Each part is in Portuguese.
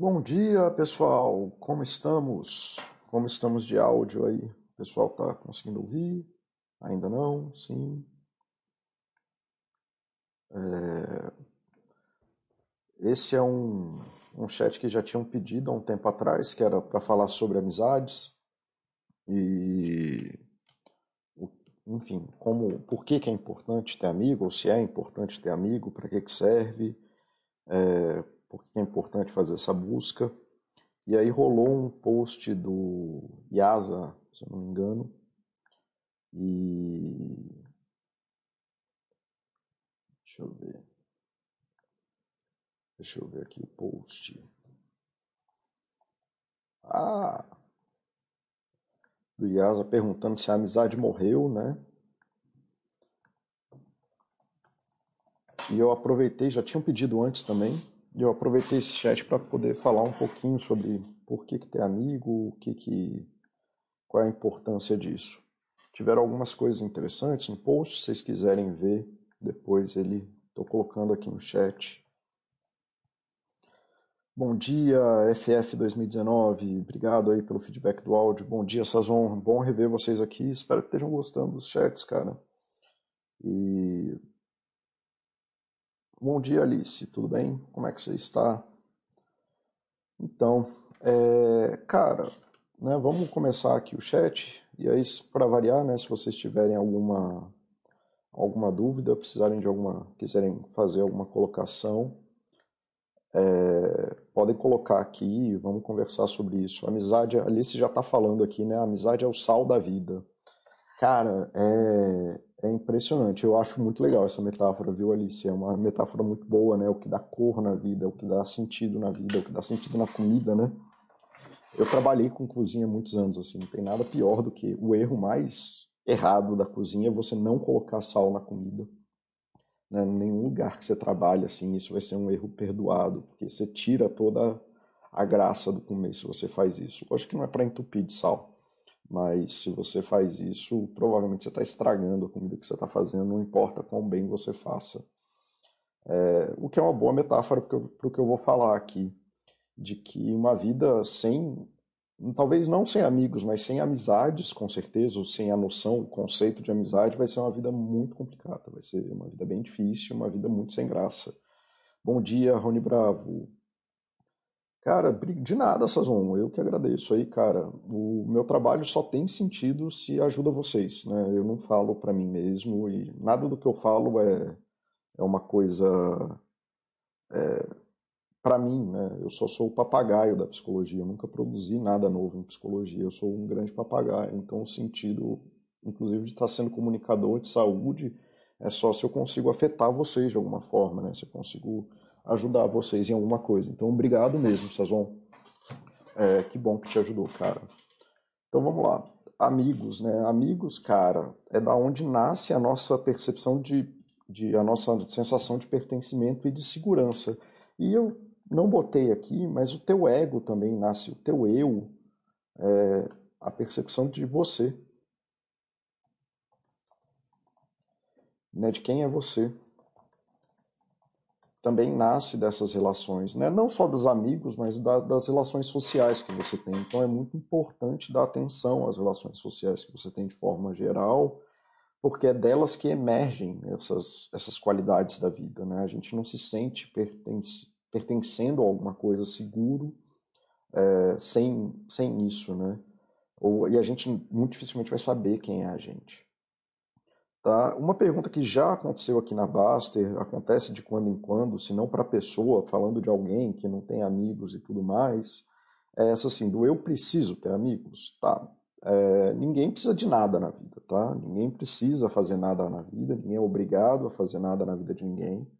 Bom dia, pessoal. Como estamos? Como estamos de áudio aí? O pessoal tá conseguindo ouvir? Ainda não? Sim. É... Esse é um, um chat que já tinham pedido há um tempo atrás, que era para falar sobre amizades e, enfim, como, por que, que é importante ter amigo, ou se é importante ter amigo, para que, que serve, é, por que é importante fazer essa busca. E aí rolou um post do Yasa, se eu não me engano, e. Deixa eu ver. Deixa eu ver aqui o post. Ah! Do Yasa perguntando se a amizade morreu, né? E eu aproveitei, já tinham pedido antes também, eu aproveitei esse chat para poder falar um pouquinho sobre por que, que ter amigo, o que que, qual é a importância disso. Tiveram algumas coisas interessantes no post, se vocês quiserem ver depois ele estou colocando aqui no chat. Bom dia, FF 2019. Obrigado aí pelo feedback do áudio. Bom dia, Sazon. Bom rever vocês aqui. Espero que estejam gostando dos chats, cara. E Bom dia, Alice. Tudo bem? Como é que você está? Então, é, cara, né, vamos começar aqui o chat. E aí, para variar, né, se vocês tiverem alguma alguma dúvida, precisarem de alguma, quiserem fazer alguma colocação, é, podem colocar aqui. Vamos conversar sobre isso. Amizade, Alice já está falando aqui, né? Amizade é o sal da vida. Cara, é, é impressionante. Eu acho muito legal essa metáfora, viu, Alice? É uma metáfora muito boa, né? O que dá cor na vida, o que dá sentido na vida, o que dá sentido na comida, né? Eu trabalhei com cozinha muitos anos, assim, não tem nada pior do que o erro mais errado da cozinha é você não colocar sal na comida. Né? Nenhum lugar que você trabalha, assim, isso vai ser um erro perdoado, porque você tira toda a graça do comer se você faz isso. Eu acho que não é para entupir de sal. Mas se você faz isso, provavelmente você está estragando a comida que você está fazendo, não importa quão bem você faça. É, o que é uma boa metáfora para o que eu vou falar aqui, de que uma vida sem, talvez não sem amigos, mas sem amizades, com certeza, ou sem a noção, o conceito de amizade, vai ser uma vida muito complicada, vai ser uma vida bem difícil, uma vida muito sem graça. Bom dia, Rony Bravo. Cara, de nada, Sazon. Eu que agradeço aí, cara. O meu trabalho só tem sentido se ajuda vocês, né? Eu não falo para mim mesmo e nada do que eu falo é, é uma coisa é, para mim, né? Eu só sou o papagaio da psicologia. Eu nunca produzi nada novo em psicologia. Eu sou um grande papagaio. Então, o sentido, inclusive, de estar sendo comunicador de saúde é só se eu consigo afetar vocês de alguma forma, né? Se eu consigo ajudar vocês em alguma coisa. Então, obrigado mesmo, Sazon. É, que bom que te ajudou, cara. Então, vamos lá. Amigos, né? Amigos, cara, é da onde nasce a nossa percepção de, de a nossa sensação de pertencimento e de segurança. E eu não botei aqui, mas o teu ego também nasce, o teu eu, é, a percepção de você, né? De quem é você também nasce dessas relações, né? não só dos amigos, mas da, das relações sociais que você tem. Então é muito importante dar atenção às relações sociais que você tem de forma geral, porque é delas que emergem essas, essas qualidades da vida. Né? A gente não se sente pertence, pertencendo a alguma coisa seguro é, sem, sem isso. Né? Ou, e a gente muito dificilmente vai saber quem é a gente. Tá? Uma pergunta que já aconteceu aqui na Baster, acontece de quando em quando, se não para a pessoa, falando de alguém que não tem amigos e tudo mais, é essa assim, do eu preciso ter amigos? Tá, é, ninguém precisa de nada na vida, tá? Ninguém precisa fazer nada na vida, ninguém é obrigado a fazer nada na vida de ninguém.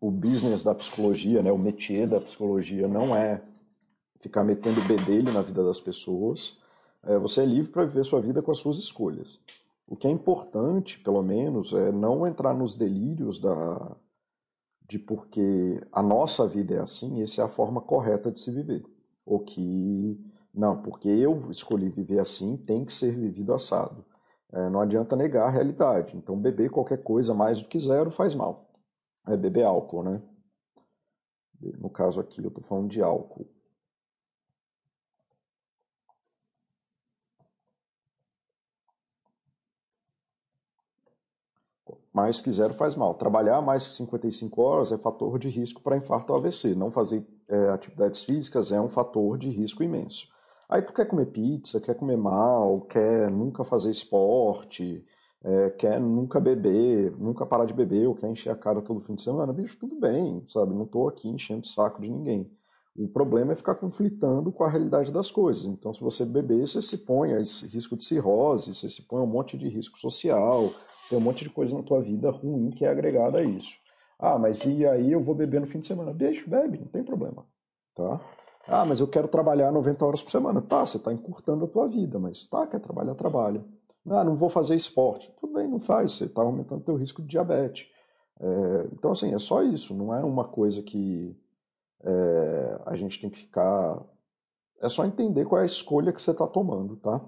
O business da psicologia, né, o métier da psicologia não é ficar metendo bedelho na vida das pessoas, é, você é livre para viver sua vida com as suas escolhas. O que é importante, pelo menos, é não entrar nos delírios da, de porque a nossa vida é assim, essa é a forma correta de se viver. Ou que, não, porque eu escolhi viver assim, tem que ser vivido assado. É, não adianta negar a realidade. Então, beber qualquer coisa mais do que zero faz mal. É beber álcool, né? No caso aqui, eu estou falando de álcool. Mais que zero faz mal. Trabalhar mais que 55 horas é fator de risco para infarto ou AVC. Não fazer é, atividades físicas é um fator de risco imenso. Aí tu quer comer pizza, quer comer mal, quer nunca fazer esporte, é, quer nunca beber, nunca parar de beber, ou quer encher a cara todo fim de semana, bicho, tudo bem, sabe? Não estou aqui enchendo o saco de ninguém. O problema é ficar conflitando com a realidade das coisas. Então, se você beber, você se põe a esse risco de cirrose, você se põe a um monte de risco social, tem um monte de coisa na tua vida ruim que é agregada a isso. Ah, mas e aí eu vou beber no fim de semana? Beijo, bebe, não tem problema, tá? Ah, mas eu quero trabalhar 90 horas por semana. Tá, você está encurtando a tua vida, mas tá, quer trabalhar, trabalha. Ah, não vou fazer esporte. Tudo bem, não faz, você está aumentando o teu risco de diabetes. É, então, assim, é só isso, não é uma coisa que é, a gente tem que ficar. É só entender qual é a escolha que você está tomando, tá?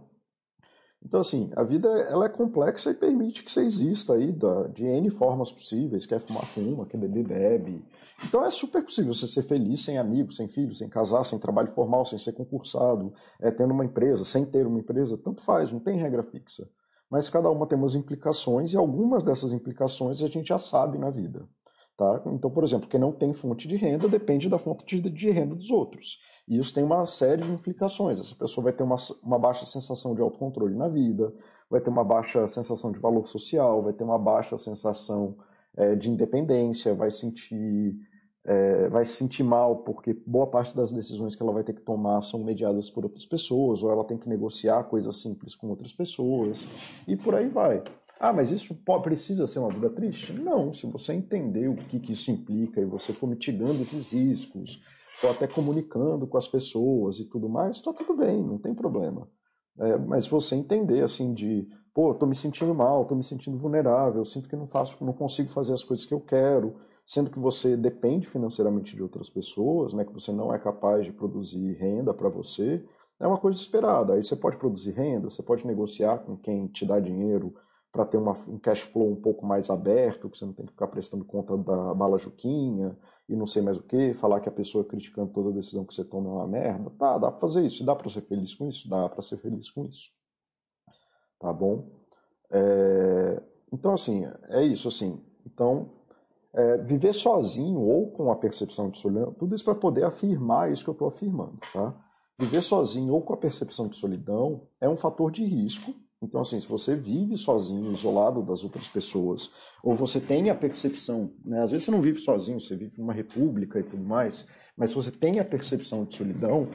Então, assim, a vida ela é complexa e permite que você exista aí da, de N formas possíveis. Quer fumar, fuma, quer beber, bebe. Então é super possível você ser feliz sem amigos, sem filhos, sem casar, sem trabalho formal, sem ser concursado, é, tendo uma empresa, sem ter uma empresa. Tanto faz, não tem regra fixa. Mas cada uma tem umas implicações e algumas dessas implicações a gente já sabe na vida. Tá? Então, por exemplo, quem não tem fonte de renda depende da fonte de, renda dos outros. E isso tem uma série de implicações. Essa pessoa vai ter uma, uma baixa sensação de autocontrole na vida, vai ter uma baixa sensação de valor social, vai ter uma baixa sensação é, de independência, vai sentir é, vai se sentir mal porque boa parte das decisões que ela vai ter que tomar são mediadas por outras pessoas, ou ela tem que negociar coisas simples com outras pessoas, e por aí vai. Ah, mas isso precisa ser uma vida triste? Não, se você entender o que, que isso implica e você for mitigando esses riscos, ou até comunicando com as pessoas e tudo mais, está tudo bem, não tem problema. É, mas você entender assim de, pô, estou me sentindo mal, estou me sentindo vulnerável, sinto que não faço, não consigo fazer as coisas que eu quero, sendo que você depende financeiramente de outras pessoas, né, que você não é capaz de produzir renda para você, é uma coisa esperada. Aí você pode produzir renda, você pode negociar com quem te dá dinheiro para ter uma, um cash flow um pouco mais aberto, que você não tem que ficar prestando conta da bala juquinha e não sei mais o que, falar que a pessoa criticando toda decisão que você toma é uma merda. Tá, dá para fazer isso. Dá para ser feliz com isso? Dá para ser feliz com isso. Tá bom? É... Então, assim, é isso, assim. Então, é, viver sozinho ou com a percepção de solidão, tudo isso para poder afirmar isso que eu estou afirmando, tá? Viver sozinho ou com a percepção de solidão é um fator de risco então, assim, se você vive sozinho, isolado das outras pessoas, ou você tem a percepção, né, às vezes você não vive sozinho, você vive numa república e tudo mais, mas se você tem a percepção de solidão,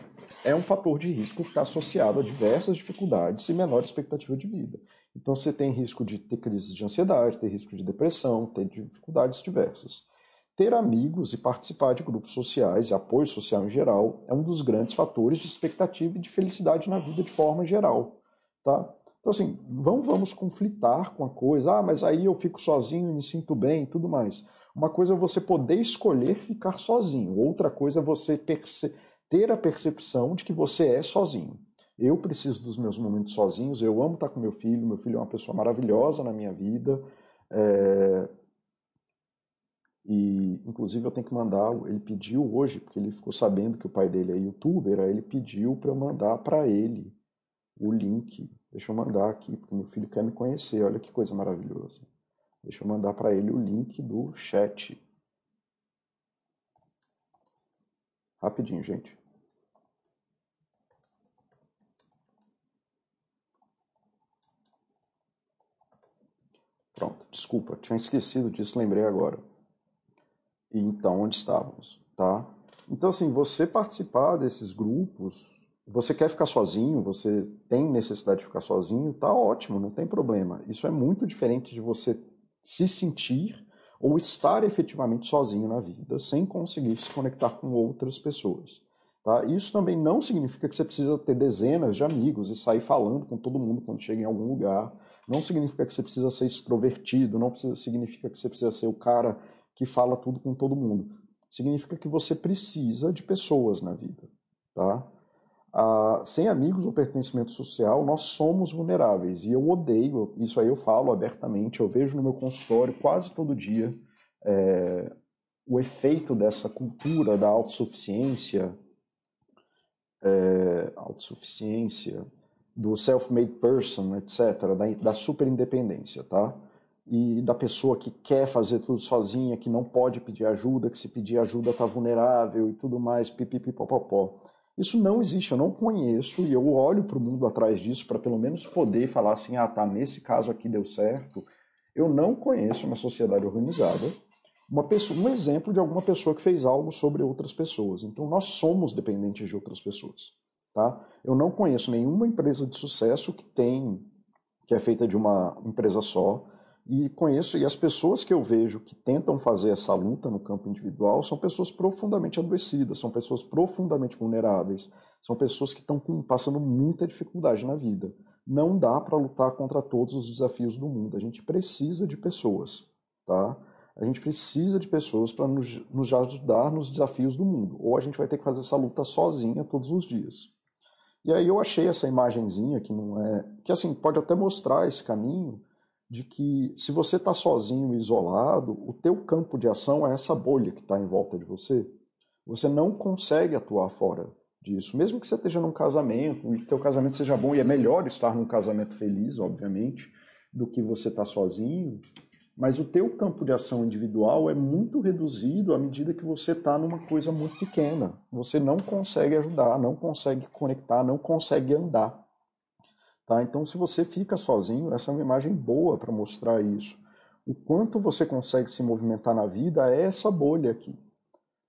é um fator de risco que está associado a diversas dificuldades e menor expectativa de vida. Então, você tem risco de ter crise de ansiedade, ter risco de depressão, ter dificuldades diversas. Ter amigos e participar de grupos sociais e apoio social em geral é um dos grandes fatores de expectativa e de felicidade na vida de forma geral. Tá? Então, assim, vamos, vamos conflitar com a coisa. Ah, mas aí eu fico sozinho e me sinto bem e tudo mais. Uma coisa é você poder escolher ficar sozinho, outra coisa é você ter a percepção de que você é sozinho. Eu preciso dos meus momentos sozinhos, eu amo estar com meu filho, meu filho é uma pessoa maravilhosa na minha vida. É... E, inclusive, eu tenho que mandar. Ele pediu hoje, porque ele ficou sabendo que o pai dele é youtuber, aí ele pediu para eu mandar para ele o link Deixa eu mandar aqui, porque meu filho quer me conhecer. Olha que coisa maravilhosa. Deixa eu mandar para ele o link do chat. Rapidinho, gente. Pronto, desculpa, tinha esquecido disso, lembrei agora. E então, onde estávamos, tá? Então, assim, você participar desses grupos, você quer ficar sozinho, você tem necessidade de ficar sozinho, tá ótimo, não tem problema. Isso é muito diferente de você se sentir ou estar efetivamente sozinho na vida, sem conseguir se conectar com outras pessoas. Tá? Isso também não significa que você precisa ter dezenas de amigos e sair falando com todo mundo quando chega em algum lugar. Não significa que você precisa ser extrovertido, não precisa, significa que você precisa ser o cara que fala tudo com todo mundo. Significa que você precisa de pessoas na vida. Tá? Sem amigos ou pertencimento social, nós somos vulneráveis. E eu odeio, isso aí eu falo abertamente, eu vejo no meu consultório quase todo dia é, o efeito dessa cultura da autossuficiência, é, autossuficiência, do self-made person, etc., da, da super independência, tá? E da pessoa que quer fazer tudo sozinha, que não pode pedir ajuda, que se pedir ajuda está vulnerável e tudo mais, pipipipopopó. Isso não existe, eu não conheço e eu olho para o mundo atrás disso para pelo menos poder falar assim, ah, tá, nesse caso aqui deu certo. Eu não conheço uma sociedade organizada uma pessoa, um exemplo de alguma pessoa que fez algo sobre outras pessoas. Então nós somos dependentes de outras pessoas, tá? Eu não conheço nenhuma empresa de sucesso que tem que é feita de uma empresa só e conheço e as pessoas que eu vejo que tentam fazer essa luta no campo individual são pessoas profundamente adoecidas, são pessoas profundamente vulneráveis, são pessoas que estão passando muita dificuldade na vida. Não dá para lutar contra todos os desafios do mundo. A gente precisa de pessoas, tá? A gente precisa de pessoas para nos, nos ajudar nos desafios do mundo. Ou a gente vai ter que fazer essa luta sozinha todos os dias. E aí eu achei essa imagenzinha que não é. que assim, pode até mostrar esse caminho de que se você está sozinho isolado, o teu campo de ação é essa bolha que está em volta de você. Você não consegue atuar fora disso. Mesmo que você esteja num casamento, e que teu casamento seja bom, e é melhor estar num casamento feliz, obviamente, do que você estar tá sozinho, mas o teu campo de ação individual é muito reduzido à medida que você está numa coisa muito pequena. Você não consegue ajudar, não consegue conectar, não consegue andar. Tá? Então, se você fica sozinho, essa é uma imagem boa para mostrar isso. O quanto você consegue se movimentar na vida é essa bolha aqui.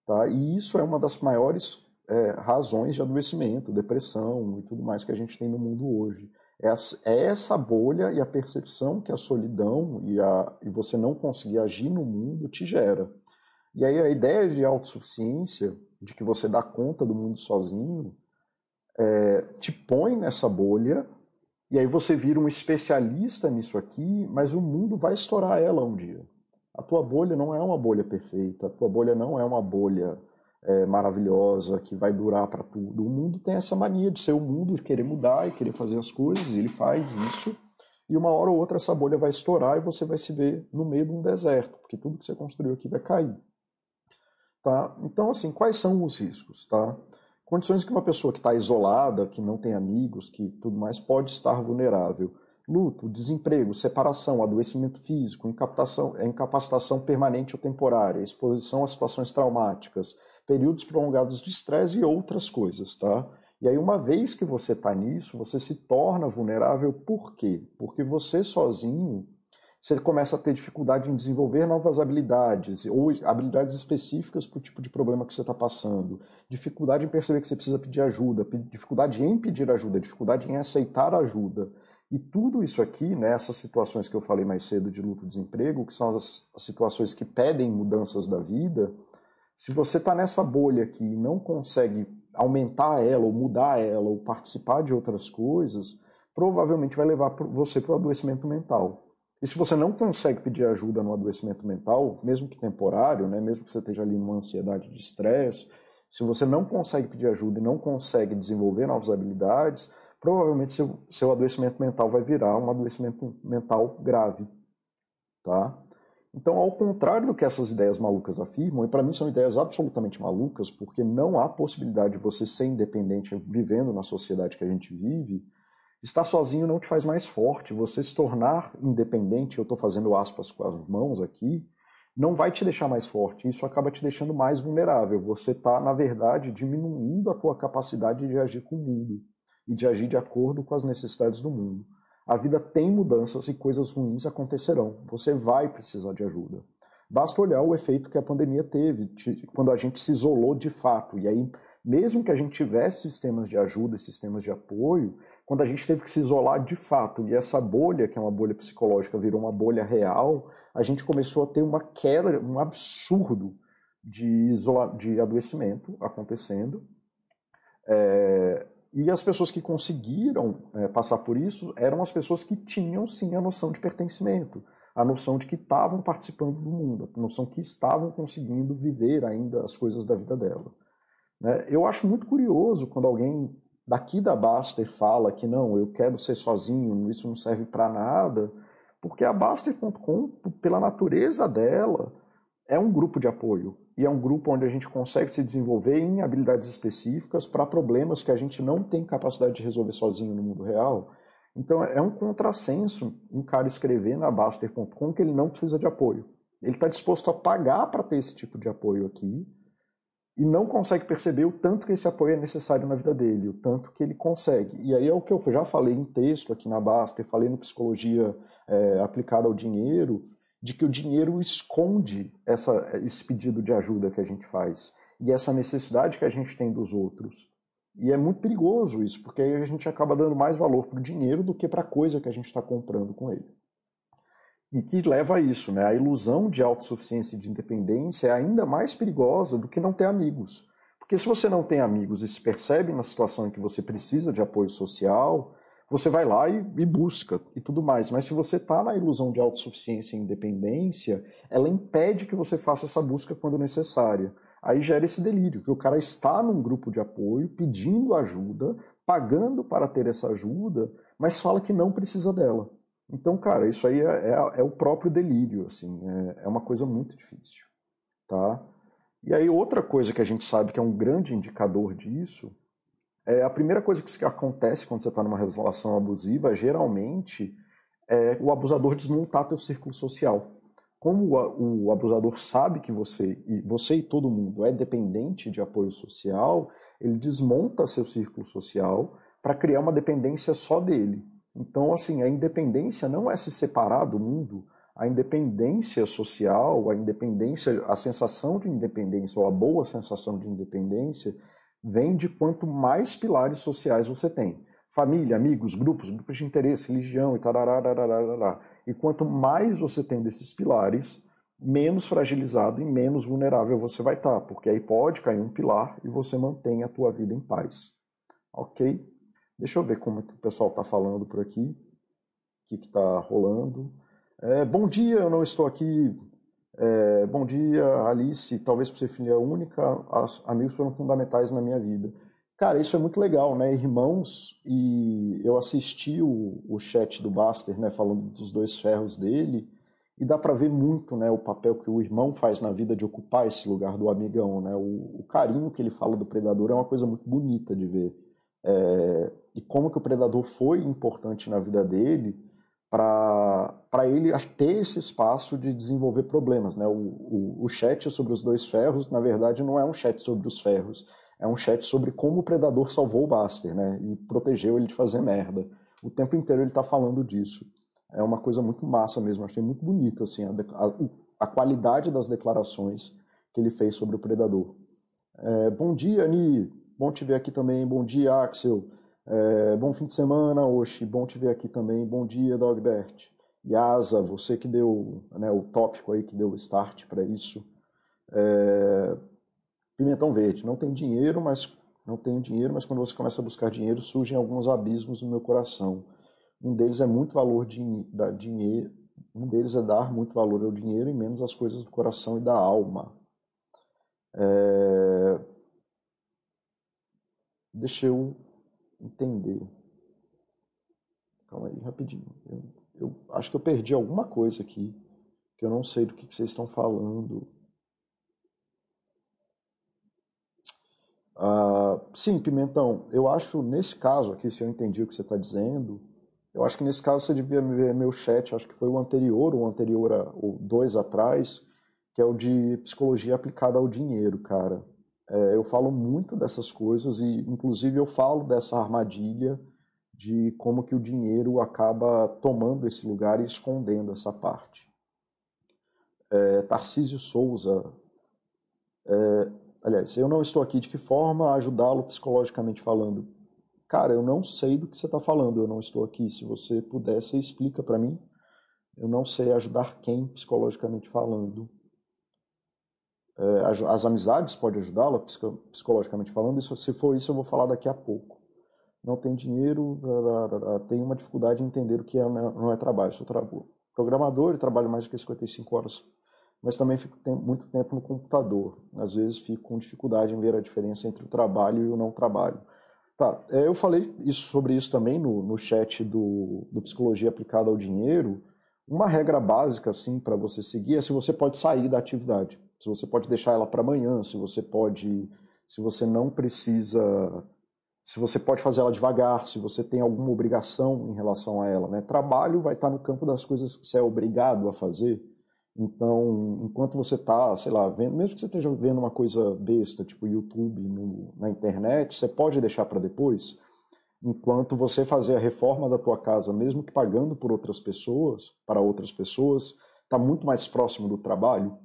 Tá? E isso é uma das maiores é, razões de adoecimento, depressão e tudo mais que a gente tem no mundo hoje. É essa bolha e a percepção que a solidão e, a, e você não conseguir agir no mundo te gera. E aí a ideia de autossuficiência, de que você dá conta do mundo sozinho, é, te põe nessa bolha e aí você vira um especialista nisso aqui, mas o mundo vai estourar ela um dia. A tua bolha não é uma bolha perfeita, a tua bolha não é uma bolha é, maravilhosa que vai durar para tudo. O mundo tem essa mania de ser o mundo, de querer mudar e querer fazer as coisas, e ele faz isso. E uma hora ou outra essa bolha vai estourar e você vai se ver no meio de um deserto, porque tudo que você construiu aqui vai cair. Tá? Então, assim, quais são os riscos? Tá? Condições que uma pessoa que está isolada, que não tem amigos, que tudo mais, pode estar vulnerável. Luto, desemprego, separação, adoecimento físico, incapacitação, incapacitação permanente ou temporária, exposição a situações traumáticas, períodos prolongados de estresse e outras coisas, tá? E aí, uma vez que você está nisso, você se torna vulnerável, por quê? Porque você sozinho, você começa a ter dificuldade em desenvolver novas habilidades, ou habilidades específicas para o tipo de problema que você está passando, dificuldade em perceber que você precisa pedir ajuda, dificuldade em pedir ajuda, dificuldade em aceitar ajuda. E tudo isso aqui, nessas né, situações que eu falei mais cedo de luto desemprego, que são as, as situações que pedem mudanças da vida, se você está nessa bolha aqui e não consegue aumentar ela, ou mudar ela, ou participar de outras coisas, provavelmente vai levar você para o adoecimento mental. E se você não consegue pedir ajuda no adoecimento mental, mesmo que temporário, né, mesmo que você esteja ali numa ansiedade de estresse, se você não consegue pedir ajuda e não consegue desenvolver novas habilidades, provavelmente seu, seu adoecimento mental vai virar um adoecimento mental grave. Tá? Então, ao contrário do que essas ideias malucas afirmam, e para mim são ideias absolutamente malucas, porque não há possibilidade de você ser independente vivendo na sociedade que a gente vive, estar sozinho não te faz mais forte. Você se tornar independente, eu estou fazendo aspas com as mãos aqui, não vai te deixar mais forte. Isso acaba te deixando mais vulnerável. Você está, na verdade, diminuindo a tua capacidade de agir com o mundo e de agir de acordo com as necessidades do mundo. A vida tem mudanças e coisas ruins acontecerão. Você vai precisar de ajuda. Basta olhar o efeito que a pandemia teve quando a gente se isolou de fato. E aí, mesmo que a gente tivesse sistemas de ajuda, sistemas de apoio, quando a gente teve que se isolar de fato e essa bolha, que é uma bolha psicológica, virou uma bolha real, a gente começou a ter uma queda, um absurdo de, isola de adoecimento acontecendo. É, e as pessoas que conseguiram é, passar por isso eram as pessoas que tinham sim a noção de pertencimento, a noção de que estavam participando do mundo, a noção que estavam conseguindo viver ainda as coisas da vida dela. Né? Eu acho muito curioso quando alguém daqui da Baster fala que não, eu quero ser sozinho, isso não serve para nada, porque a Baster.com, pela natureza dela, é um grupo de apoio e é um grupo onde a gente consegue se desenvolver em habilidades específicas para problemas que a gente não tem capacidade de resolver sozinho no mundo real. Então é um contrassenso um cara escrever na Baster.com que ele não precisa de apoio. Ele está disposto a pagar para ter esse tipo de apoio aqui e não consegue perceber o tanto que esse apoio é necessário na vida dele, o tanto que ele consegue. E aí é o que eu já falei em texto aqui na Baster, falei no Psicologia é, Aplicada ao Dinheiro, de que o dinheiro esconde essa, esse pedido de ajuda que a gente faz e essa necessidade que a gente tem dos outros. E é muito perigoso isso, porque aí a gente acaba dando mais valor para o dinheiro do que para a coisa que a gente está comprando com ele. E que leva a isso, né? A ilusão de autossuficiência e de independência é ainda mais perigosa do que não ter amigos. Porque se você não tem amigos e se percebe na situação em que você precisa de apoio social, você vai lá e, e busca e tudo mais. Mas se você está na ilusão de autossuficiência e independência, ela impede que você faça essa busca quando necessária. Aí gera esse delírio, que o cara está num grupo de apoio, pedindo ajuda, pagando para ter essa ajuda, mas fala que não precisa dela. Então, cara, isso aí é, é, é o próprio delírio, assim, é, é uma coisa muito difícil, tá? E aí outra coisa que a gente sabe que é um grande indicador disso é, a primeira coisa que acontece quando você está numa relação abusiva, geralmente, é o abusador desmontar teu círculo social. Como o, o abusador sabe que você e você e todo mundo é dependente de apoio social, ele desmonta seu círculo social para criar uma dependência só dele. Então, assim, a independência não é se separar do mundo, a independência social, a independência, a sensação de independência ou a boa sensação de independência vem de quanto mais pilares sociais você tem. Família, amigos, grupos, grupos de interesse, religião e tarará, E quanto mais você tem desses pilares, menos fragilizado e menos vulnerável você vai estar, porque aí pode cair um pilar e você mantém a tua vida em paz. Ok? Deixa eu ver como é que o pessoal está falando por aqui, o que está rolando. É, bom dia, eu não estou aqui é, bom dia, Alice. Talvez por ser filha única, as, amigos foram fundamentais na minha vida. Cara, isso é muito legal, né? Irmãos, e eu assisti o, o chat do Buster, né? Falando dos dois ferros dele, e dá para ver muito, né? O papel que o irmão faz na vida de ocupar esse lugar do amigão, né? O, o carinho que ele fala do predador é uma coisa muito bonita de ver. É, e como que o predador foi importante na vida dele para ele ter esse espaço de desenvolver problemas. Né? O, o, o chat sobre os dois ferros, na verdade, não é um chat sobre os ferros, é um chat sobre como o predador salvou o Buster né? e protegeu ele de fazer merda. O tempo inteiro ele está falando disso. É uma coisa muito massa mesmo, achei muito bonito assim, a, a, a qualidade das declarações que ele fez sobre o predador. É, bom dia, Ani. Bom te ver aqui também. Bom dia, Axel. É, bom fim de semana, Oxi. Bom te ver aqui também. Bom dia, Dogbert. Yasa, você que deu né, o tópico aí, que deu o start para isso. É, pimentão verde. Não tem dinheiro, mas não tenho dinheiro, mas quando você começa a buscar dinheiro, surgem alguns abismos no meu coração. Um deles é muito valor de, da dinheiro, um deles é dar muito valor ao dinheiro e menos às coisas do coração e da alma. É... Deixa eu entender. Calma aí, rapidinho. Eu, eu, acho que eu perdi alguma coisa aqui, que eu não sei do que, que vocês estão falando. Ah, sim, Pimentão, eu acho nesse caso aqui, se eu entendi o que você está dizendo, eu acho que nesse caso você devia ver meu chat, acho que foi o anterior, o anterior, a, o dois atrás, que é o de psicologia aplicada ao dinheiro, cara. É, eu falo muito dessas coisas e, inclusive, eu falo dessa armadilha de como que o dinheiro acaba tomando esse lugar e escondendo essa parte. É, Tarcísio Souza, é, aliás, eu não estou aqui de que forma ajudá-lo psicologicamente falando. Cara, eu não sei do que você está falando, eu não estou aqui. Se você você explica para mim. Eu não sei ajudar quem psicologicamente falando. É, as amizades podem ajudá-la, psicologicamente falando. Isso, se for isso, eu vou falar daqui a pouco. Não tem dinheiro, tem uma dificuldade em entender o que é, não é trabalho. Sou tra programador e trabalho mais do que 55 horas, mas também fico muito tempo no computador. Às vezes fico com dificuldade em ver a diferença entre o trabalho e o não trabalho. Tá, é, eu falei isso, sobre isso também no, no chat do, do Psicologia Aplicada ao Dinheiro, Uma regra básica, assim, para você seguir é se você pode sair da atividade. Se você pode deixar ela para amanhã, se você pode. Se você não precisa. Se você pode fazer ela devagar, se você tem alguma obrigação em relação a ela. Né? Trabalho vai estar no campo das coisas que você é obrigado a fazer. Então, enquanto você está, sei lá, vendo, mesmo que você esteja vendo uma coisa besta, tipo YouTube no, na internet, você pode deixar para depois enquanto você fazer a reforma da tua casa, mesmo que pagando por outras pessoas, para outras pessoas, está muito mais próximo do trabalho,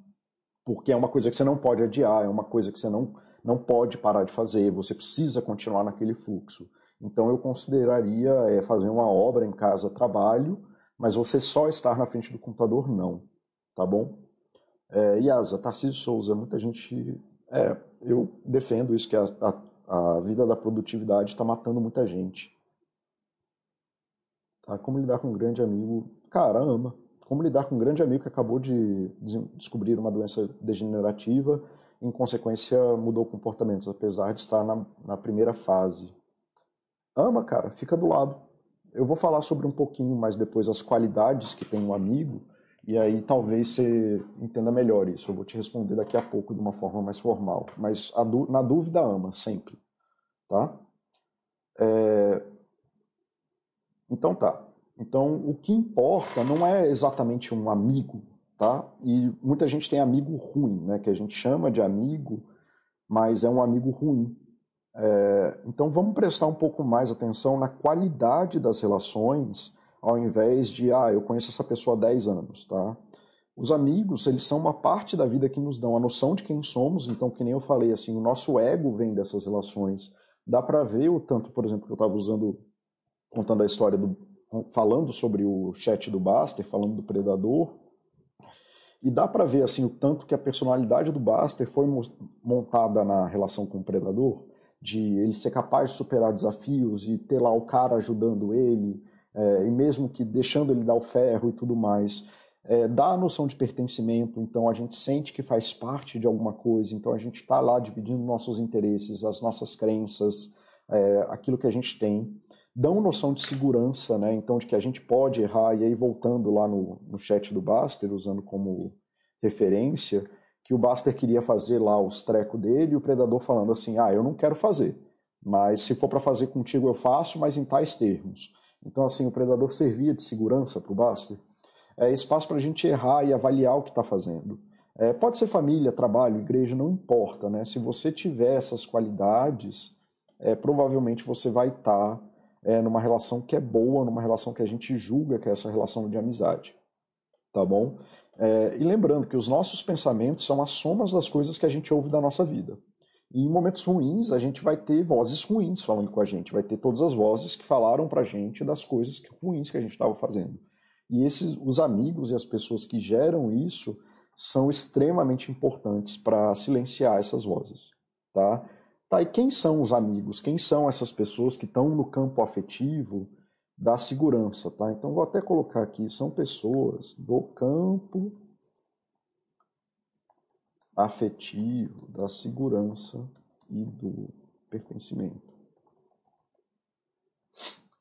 porque é uma coisa que você não pode adiar, é uma coisa que você não, não pode parar de fazer, você precisa continuar naquele fluxo. Então eu consideraria é, fazer uma obra em casa trabalho, mas você só estar na frente do computador não, tá bom? É, Yasa, Tarcísio Souza, muita gente. É, eu defendo isso, que a, a a vida da produtividade está matando muita gente. Tá? Como lidar com um grande amigo? Caramba! Como lidar com um grande amigo que acabou de descobrir uma doença degenerativa em consequência, mudou comportamentos, apesar de estar na, na primeira fase? Ama, cara, fica do lado. Eu vou falar sobre um pouquinho mais depois as qualidades que tem um amigo, e aí talvez você entenda melhor isso. Eu vou te responder daqui a pouco de uma forma mais formal. Mas na dúvida, ama, sempre. Tá? É... Então tá. Então o que importa não é exatamente um amigo, tá? E muita gente tem amigo ruim, né? Que a gente chama de amigo, mas é um amigo ruim. É... Então vamos prestar um pouco mais atenção na qualidade das relações ao invés de, ah, eu conheço essa pessoa há 10 anos, tá? Os amigos, eles são uma parte da vida que nos dão a noção de quem somos, então, que nem eu falei, assim, o nosso ego vem dessas relações. Dá para ver o tanto, por exemplo, que eu estava usando, contando a história do, falando sobre o chat do Baster, falando do Predador, e dá para ver, assim, o tanto que a personalidade do Baster foi montada na relação com o Predador, de ele ser capaz de superar desafios e ter lá o cara ajudando ele, é, e mesmo que deixando ele dar o ferro e tudo mais, é, dá a noção de pertencimento, então a gente sente que faz parte de alguma coisa, então a gente está lá dividindo nossos interesses, as nossas crenças, é, aquilo que a gente tem, dão noção de segurança, né? então de que a gente pode errar, e aí voltando lá no, no chat do Baster, usando como referência, que o Baster queria fazer lá os trecos dele, e o Predador falando assim, ah, eu não quero fazer, mas se for para fazer contigo eu faço, mas em tais termos. Então, assim, o predador servia de segurança para o Buster. É espaço para a gente errar e avaliar o que está fazendo. É, pode ser família, trabalho, igreja, não importa, né? Se você tiver essas qualidades, é, provavelmente você vai estar tá, é, numa relação que é boa, numa relação que a gente julga que é essa relação de amizade, tá bom? É, e lembrando que os nossos pensamentos são as somas das coisas que a gente ouve da nossa vida. E em momentos ruins, a gente vai ter vozes ruins falando com a gente, vai ter todas as vozes que falaram pra gente das coisas ruins que a gente estava fazendo. E esses, os amigos e as pessoas que geram isso são extremamente importantes para silenciar essas vozes, tá? Tá, e quem são os amigos? Quem são essas pessoas que estão no campo afetivo da segurança, tá? Então vou até colocar aqui, são pessoas do campo afetivo, da segurança e do pertencimento.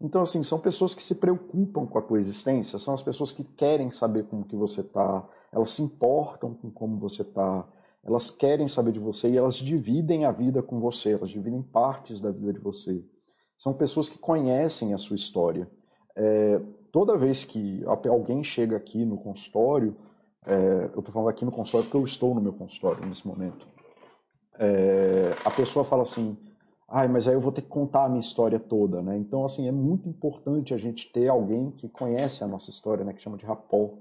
Então, assim, são pessoas que se preocupam com a tua existência, são as pessoas que querem saber como que você está, elas se importam com como você está, elas querem saber de você e elas dividem a vida com você, elas dividem partes da vida de você. São pessoas que conhecem a sua história. É, toda vez que alguém chega aqui no consultório, é, eu estou falando aqui no consultório porque eu estou no meu consultório nesse momento. É, a pessoa fala assim, ai, mas aí eu vou ter que contar a minha história toda, né? Então, assim, é muito importante a gente ter alguém que conhece a nossa história, né? Que chama de rapó.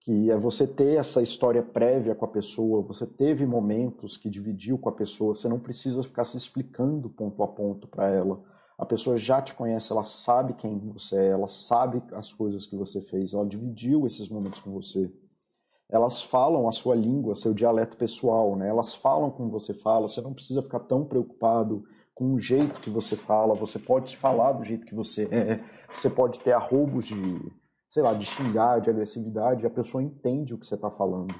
Que é você ter essa história prévia com a pessoa, você teve momentos que dividiu com a pessoa, você não precisa ficar se explicando ponto a ponto para ela a pessoa já te conhece, ela sabe quem você é, ela sabe as coisas que você fez, ela dividiu esses momentos com você. Elas falam a sua língua, seu dialeto pessoal, né? Elas falam como você fala, você não precisa ficar tão preocupado com o jeito que você fala, você pode falar do jeito que você é, você pode ter arroubos de, sei lá, de xingar, de agressividade, a pessoa entende o que você está falando.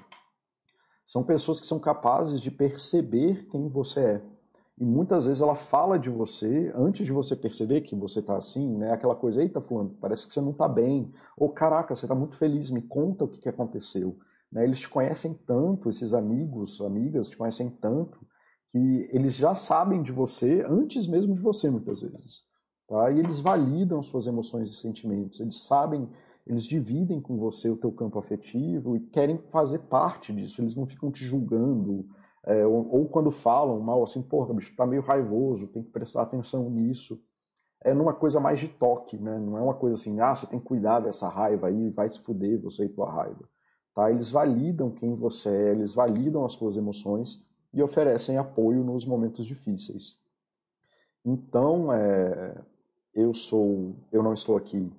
São pessoas que são capazes de perceber quem você é E muitas vezes ela fala de você antes de você perceber que você tá assim, né? Aquela coisa, eita, fulano, parece que você não tá bem. Ou, caraca, você tá muito feliz, me conta o que, que aconteceu. Né? Eles te conhecem tanto, esses amigos, amigas te conhecem tanto, que eles já sabem de você antes mesmo de você, muitas vezes. Tá? E eles validam suas emoções e sentimentos. Eles sabem, eles dividem com você o teu campo afetivo e querem fazer parte disso. Eles não ficam te julgando, é, ou, ou, quando falam mal, assim, porra, bicho, tá meio raivoso, tem que prestar atenção nisso. É numa coisa mais de toque, né? Não é uma coisa assim, ah, você tem que cuidar dessa raiva aí, vai se fuder você e tua raiva. Tá? Eles validam quem você é, eles validam as suas emoções e oferecem apoio nos momentos difíceis. Então, é, eu sou, eu não estou aqui.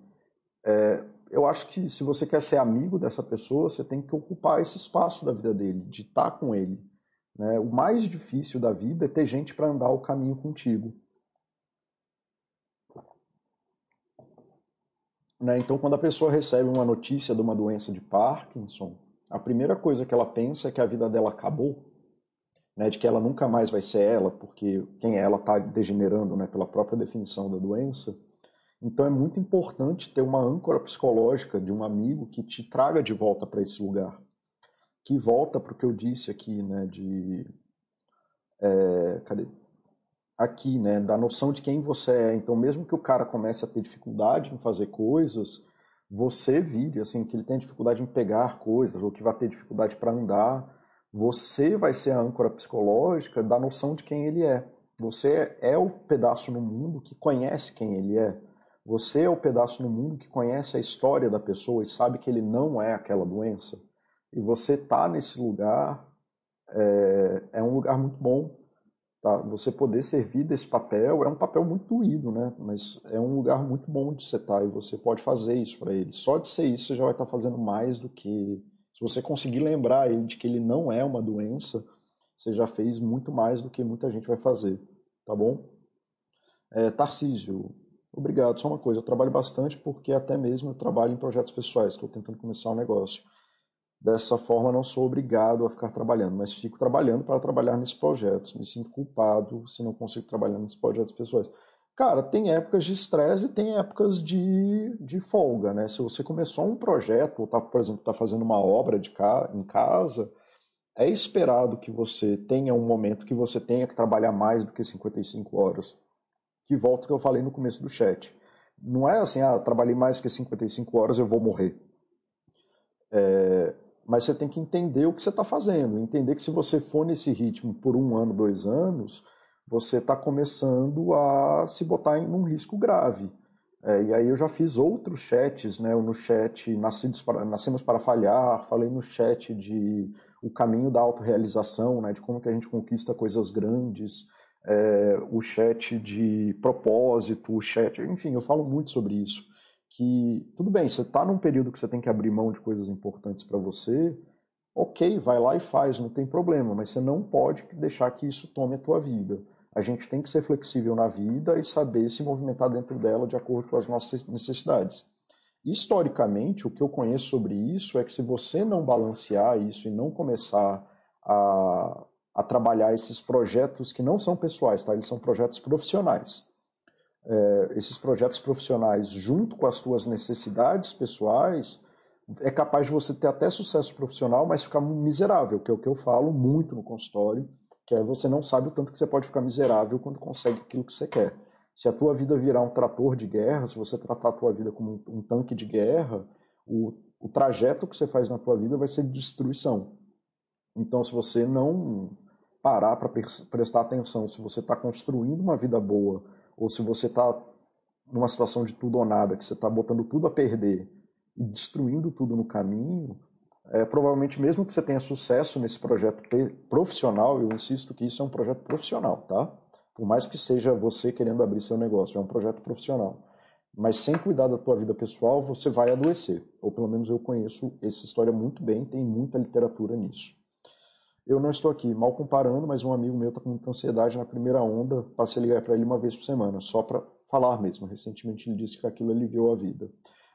É, eu acho que se você quer ser amigo dessa pessoa, você tem que ocupar esse espaço da vida dele, de estar com ele. Né? O mais difícil da vida é ter gente para andar o caminho contigo. Né? Então, quando a pessoa recebe uma notícia de uma doença de Parkinson, a primeira coisa que ela pensa é que a vida dela acabou, né? de que ela nunca mais vai ser ela, porque quem é ela está degenerando né? pela própria definição da doença. Então, é muito importante ter uma âncora psicológica de um amigo que te traga de volta para esse lugar que volta para o que eu disse aqui, né, de é, cadê? Aqui, né, da noção de quem você é. Então, mesmo que o cara comece a ter dificuldade em fazer coisas, você vire, assim, que ele tenha dificuldade em pegar coisas ou que vai ter dificuldade para andar, você vai ser a âncora psicológica da noção de quem ele é. Você é o pedaço no mundo que conhece quem ele é. Você é o pedaço no mundo que conhece a história da pessoa e sabe que ele não é aquela doença. E você tá nesse lugar é, é um lugar muito bom. Tá? Você poder servir desse papel é um papel muito doído, né? Mas é um lugar muito bom de você estar tá, e você pode fazer isso para ele. Só de ser isso você já vai estar tá fazendo mais do que se você conseguir lembrar ele de que ele não é uma doença, você já fez muito mais do que muita gente vai fazer, tá bom? É, Tarcísio, obrigado. Só uma coisa, eu trabalho bastante porque até mesmo eu trabalho em projetos pessoais, estou tentando começar um negócio. Dessa forma, não sou obrigado a ficar trabalhando, mas fico trabalhando para trabalhar nesses projetos. Me sinto culpado se não consigo trabalhar nesses projetos pessoais. Cara, tem épocas de estresse e tem épocas de, de folga, né? Se você começou um projeto, ou tá, por exemplo, está fazendo uma obra de ca, em casa, é esperado que você tenha um momento que você tenha que trabalhar mais do que 55 horas. Que volta que eu falei no começo do chat. Não é assim, ah, trabalhei mais que 55 horas, eu vou morrer. É, mas você tem que entender o que você está fazendo, entender que se você for nesse ritmo por um ano, dois anos, você está começando a se botar em um risco grave. É, e aí eu já fiz outros chats, né? No chat Nascidos para, Nascemos para Falhar, falei no chat de o caminho da autorrealização, né? De como que a gente conquista coisas grandes, é, o chat de propósito, o chat, enfim, eu falo muito sobre isso que tudo bem, você está num período que você tem que abrir mão de coisas importantes para você, ok, vai lá e faz, não tem problema, mas você não pode deixar que isso tome a tua vida. A gente tem que ser flexível na vida e saber se movimentar dentro dela de acordo com as nossas necessidades. Historicamente, o que eu conheço sobre isso é que se você não balancear isso e não começar a, a trabalhar esses projetos que não são pessoais, tá? eles são projetos profissionais é, esses projetos profissionais junto com as suas necessidades pessoais, é capaz de você ter até sucesso profissional, mas ficar miserável, que é o que eu falo muito no consultório, que é você não sabe o tanto que você pode ficar miserável quando consegue aquilo que você quer. Se a tua vida virar um trator de guerra, se você tratar a tua vida como um, tanque de guerra, o, o trajeto que você faz na tua vida vai ser de destruição. Então, se você não parar para prestar atenção, se você está construindo uma vida boa, ou se você está numa situação de tudo ou nada, que você está botando tudo a perder e destruindo tudo no caminho, é, provavelmente mesmo que você tenha sucesso nesse projeto profissional, eu insisto que isso é um projeto profissional, tá? Por mais que seja você querendo abrir seu negócio, é um projeto profissional. Mas sem cuidar da tua vida pessoal, você vai adoecer. Ou pelo menos eu conheço essa história muito bem, tem muita literatura nisso. Eu não estou aqui mal comparando, mas um amigo meu está com muita ansiedade na primeira onda. Passei a ligar para ele uma vez por semana, só para falar mesmo. Recentemente ele disse que aquilo aliviou a vida.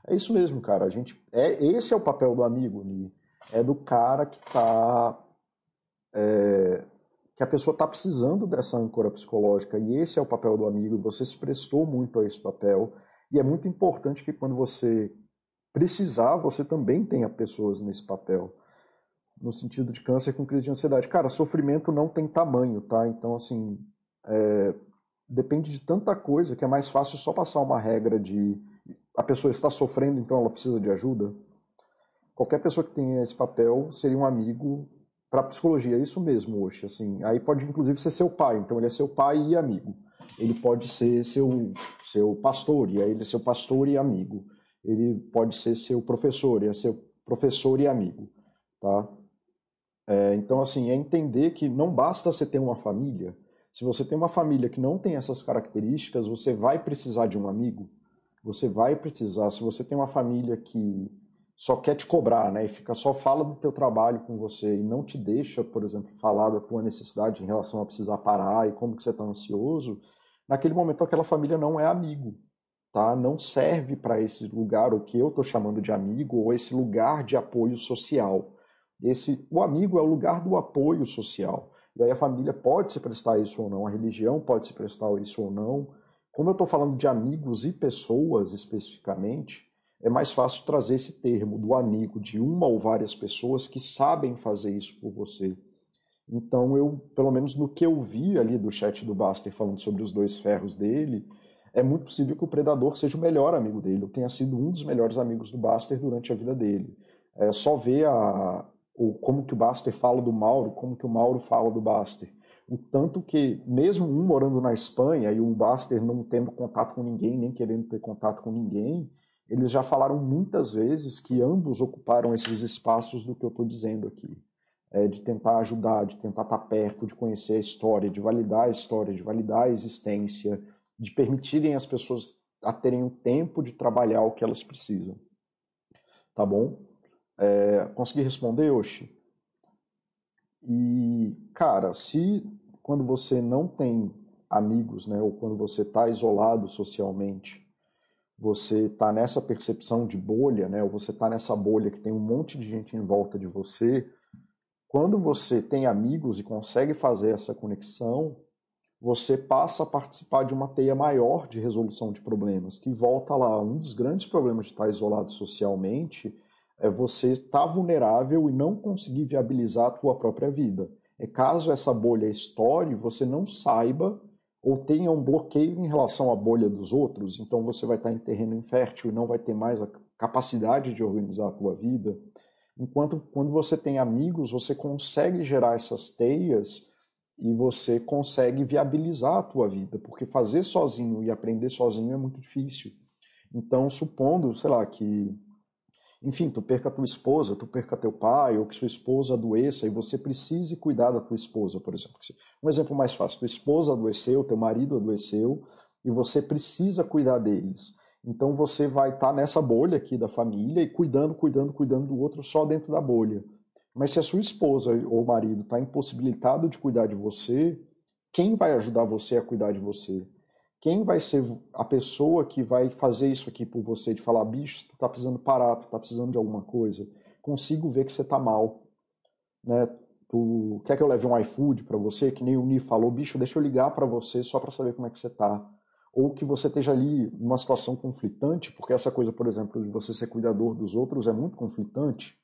É isso mesmo, cara. A gente é esse é o papel do amigo, Ni. É do cara que está é, que a pessoa está precisando dessa âncora psicológica e esse é o papel do amigo você se prestou muito a esse papel e é muito importante que quando você precisar, você também tenha pessoas nesse papel. No sentido de câncer com crise de ansiedade. Cara, sofrimento não tem tamanho, tá? Então, assim, é, depende de tanta coisa que é mais fácil só passar uma regra de a pessoa está sofrendo, então ela precisa de ajuda. Qualquer pessoa que tenha esse papel seria um amigo para psicologia, é isso mesmo, hoje. Assim, aí pode inclusive ser seu pai, então ele é seu pai e amigo. Ele pode ser seu, seu pastor, e aí ele é seu pastor e amigo. Ele pode ser seu professor, e é seu professor e amigo. Tá? É, então, assim, é entender que não basta você ter uma família. Se você tem uma família que não tem essas características, você vai precisar de um amigo. Você vai precisar. Se você tem uma família que só quer te cobrar, né? E fica só fala do teu trabalho com você e não te deixa, por exemplo, falar da tua necessidade em relação a precisar parar e como que você está ansioso, naquele momento aquela família não é amigo, tá? Não serve para esse lugar o que eu estou chamando de amigo ou esse lugar de apoio social. Esse, o amigo é o lugar do apoio social. E aí a família pode se prestar isso ou não, a religião pode se prestar isso ou não. Como eu estou falando de amigos e pessoas especificamente, é mais fácil trazer esse termo do amigo de uma ou várias pessoas que sabem fazer isso por você. Então, eu, pelo menos no que eu vi ali do chat do Baster falando sobre os dois ferros dele, é muito possível que o Predador seja o melhor amigo dele, ou tenha sido um dos melhores amigos do Baster durante a vida dele. É só ver a, o, como que o Baster fala do Mauro, como que o Mauro fala do Baster. O tanto que, mesmo um morando na Espanha e o Baster não tendo contato com ninguém, nem querendo ter contato com ninguém, eles já falaram muitas vezes que ambos ocuparam esses espaços do que eu estou dizendo aqui. É, de tentar ajudar, de tentar estar perto, de conhecer a história, de validar a história, de validar a existência, de permitirem as pessoas a terem o tempo de trabalhar o que elas precisam. Tá bom? É, consegui responder, Oshi? E, cara, se quando você não tem amigos, né, ou quando você está isolado socialmente, você está nessa percepção de bolha, né, ou você está nessa bolha que tem um monte de gente em volta de você, quando você tem amigos e consegue fazer essa conexão, você passa a participar de uma teia maior de resolução de problemas, que volta lá. Um dos grandes problemas de estar isolado socialmente é você estar vulnerável e não conseguir viabilizar a tua própria vida. É caso essa bolha estoure, você não saiba ou tenha um bloqueio em relação à bolha dos outros, então você vai estar em terreno infértil e não vai ter mais a capacidade de organizar a tua vida. Enquanto quando você tem amigos, você consegue gerar essas teias e você consegue viabilizar a tua vida, porque fazer sozinho e aprender sozinho é muito difícil. Então, supondo, sei lá, que enfim, tu perca tua esposa, tu perca teu pai, ou que sua esposa adoeça e você precise cuidar da tua esposa, por exemplo. Um exemplo mais fácil, tua esposa adoeceu, teu marido adoeceu e você precisa cuidar deles. Então você vai estar tá nessa bolha aqui da família e cuidando, cuidando, cuidando do outro só dentro da bolha. Mas se a sua esposa ou marido está impossibilitado de cuidar de você, quem vai ajudar você a cuidar de você? Quem vai ser a pessoa que vai fazer isso aqui por você, de falar, bicho, tu tá precisando parar, tu tá precisando de alguma coisa, consigo ver que você tá mal, né? Tu quer que eu leve um iFood para você, que nem o Ni falou, bicho, deixa eu ligar para você só para saber como é que você tá. Ou que você esteja ali numa situação conflitante, porque essa coisa, por exemplo, de você ser cuidador dos outros é muito conflitante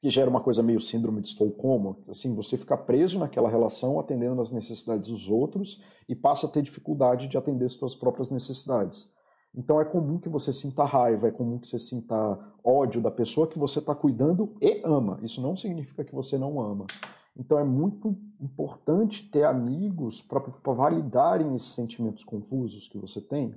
que gera uma coisa meio síndrome de Estocolmo, assim, você fica preso naquela relação atendendo às necessidades dos outros e passa a ter dificuldade de atender as suas próprias necessidades. Então é comum que você sinta raiva, é comum que você sinta ódio da pessoa que você está cuidando e ama. Isso não significa que você não ama. Então é muito importante ter amigos para validarem esses sentimentos confusos que você tem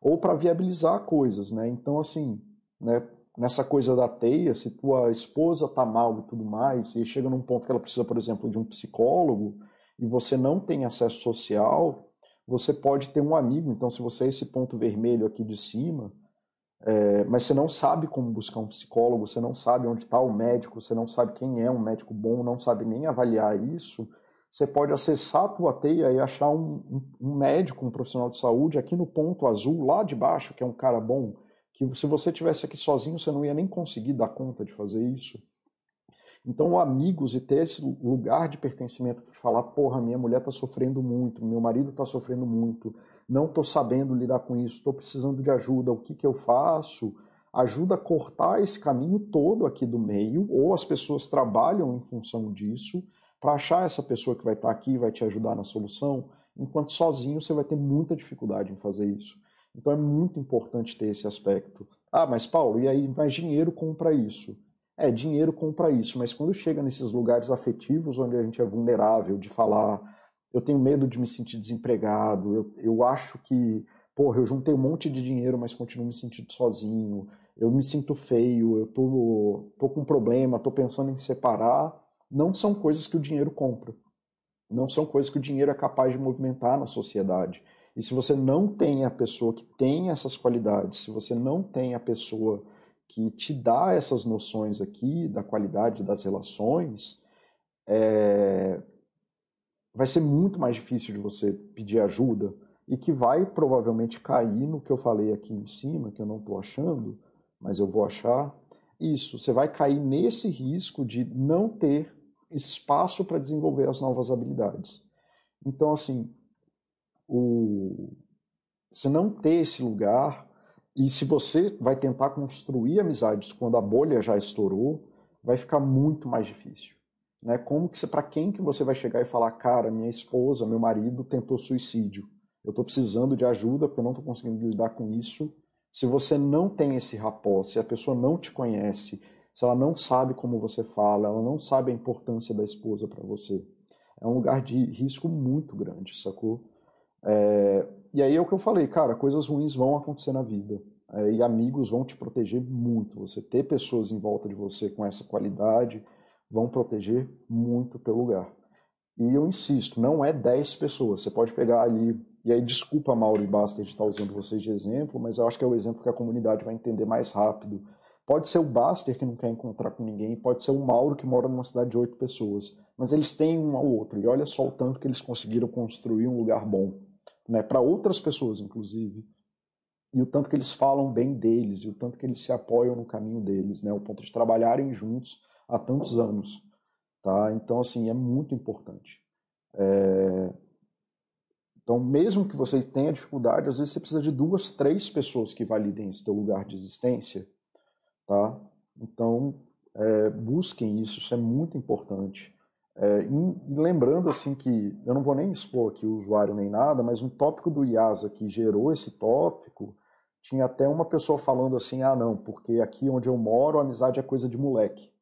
ou para viabilizar coisas, né? Então assim, né, nessa coisa da teia, se tua esposa tá mal e tudo mais, e chega num ponto que ela precisa, por exemplo, de um psicólogo, e você não tem acesso social, você pode ter um amigo. Então, se você é esse ponto vermelho aqui de cima, é, mas você não sabe como buscar um psicólogo, você não sabe onde está o médico, você não sabe quem é um médico bom, não sabe nem avaliar isso, você pode acessar a tua teia e achar um, um, médico, um profissional de saúde aqui no ponto azul, lá de baixo, que é um cara bom, que se você tivesse aqui sozinho, você não ia nem conseguir dar conta de fazer isso. Então, amigos e ter esse lugar de pertencimento de falar, porra, minha mulher está sofrendo muito, meu marido está sofrendo muito, não estou sabendo lidar com isso, estou precisando de ajuda, o que, que eu faço? Ajuda a cortar esse caminho todo aqui do meio, ou as pessoas trabalham em função disso, para achar essa pessoa que vai estar tá aqui vai te ajudar na solução, enquanto sozinho você vai ter muita dificuldade em fazer isso. Então é muito importante ter esse aspecto. Ah, mas Paulo, e aí, mais dinheiro compra isso? É, dinheiro compra isso, mas quando chega nesses lugares afetivos onde a gente é vulnerável, de falar, eu tenho medo de me sentir desempregado, eu, eu acho que, porra, eu juntei um monte de dinheiro, mas continuo me sentindo sozinho, eu me sinto feio, eu tô, tô com um problema, tô pensando em separar, não são coisas que o dinheiro compra. Não são coisas que o dinheiro é capaz de movimentar na sociedade. E se você não tem a pessoa que tem essas qualidades, se você não tem a pessoa que te dá essas noções aqui da qualidade das relações, é... vai ser muito mais difícil de você pedir ajuda e que vai provavelmente cair no que eu falei aqui em cima, que eu não estou achando, mas eu vou achar. Isso, você vai cair nesse risco de não ter espaço para desenvolver as novas habilidades. Então, assim, o... se não ter esse lugar e se você vai tentar construir amizades quando a bolha já estourou, vai ficar muito mais difícil. Né? Como que para quem que você vai chegar e falar, cara, minha esposa, meu marido tentou suicídio, eu estou precisando de ajuda porque eu não estou conseguindo lidar com isso. Se você não tem esse rapó, se a pessoa não te conhece, se ela não sabe como você fala, ela não sabe a importância da esposa para você, é um lugar de risco muito grande, sacou? É, e aí é o que eu falei, cara, coisas ruins vão acontecer na vida. É, e amigos vão te proteger muito. Você ter pessoas em volta de você com essa qualidade vão proteger muito o teu lugar. E eu insisto, não é 10 pessoas. Você pode pegar ali, e aí desculpa Mauro e Basta de estar usando vocês de exemplo, mas eu acho que é o exemplo que a comunidade vai entender mais rápido. Pode ser o Baster que não quer encontrar com ninguém, pode ser o Mauro que mora numa cidade de oito pessoas, mas eles têm um ao outro. E olha só o tanto que eles conseguiram construir um lugar bom né, para outras pessoas, inclusive, e o tanto que eles falam bem deles, e o tanto que eles se apoiam no caminho deles, né, o ponto de trabalharem juntos há tantos anos. Tá? Então, assim, é muito importante. É... Então, mesmo que você tenha dificuldade, às vezes você precisa de duas, três pessoas que validem esse teu lugar de existência. Tá? Então, é, busquem isso, isso é muito importante. É, e, lembrando assim que eu não vou nem expor aqui o usuário nem nada, mas um tópico do IASA que gerou esse tópico tinha até uma pessoa falando assim, ah não, porque aqui onde eu moro a amizade é coisa de moleque,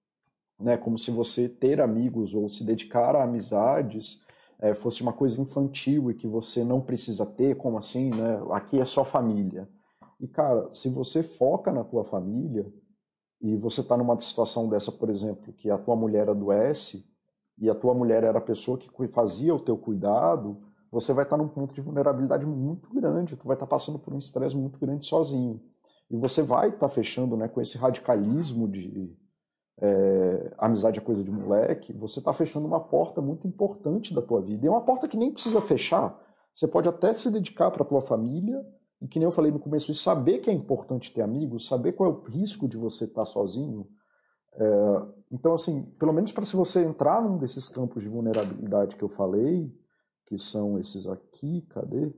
né? Como se você ter amigos ou se dedicar a amizades é, fosse uma coisa infantil e que você não precisa ter, como assim, né? Aqui é só família. E cara, se você foca na tua família e você está numa situação dessa, por exemplo, que a tua mulher adoece e a tua mulher era a pessoa que fazia o teu cuidado, você vai estar num ponto de vulnerabilidade muito grande, tu vai estar passando por um estresse muito grande sozinho. E você vai estar fechando né, com esse radicalismo de é, amizade é coisa de moleque, você está fechando uma porta muito importante da tua vida. E é uma porta que nem precisa fechar. Você pode até se dedicar para a tua família, e que nem eu falei no começo, saber que é importante ter amigos, saber qual é o risco de você estar sozinho, é, então, assim, pelo menos para se você entrar num desses campos de vulnerabilidade que eu falei, que são esses aqui, cadê?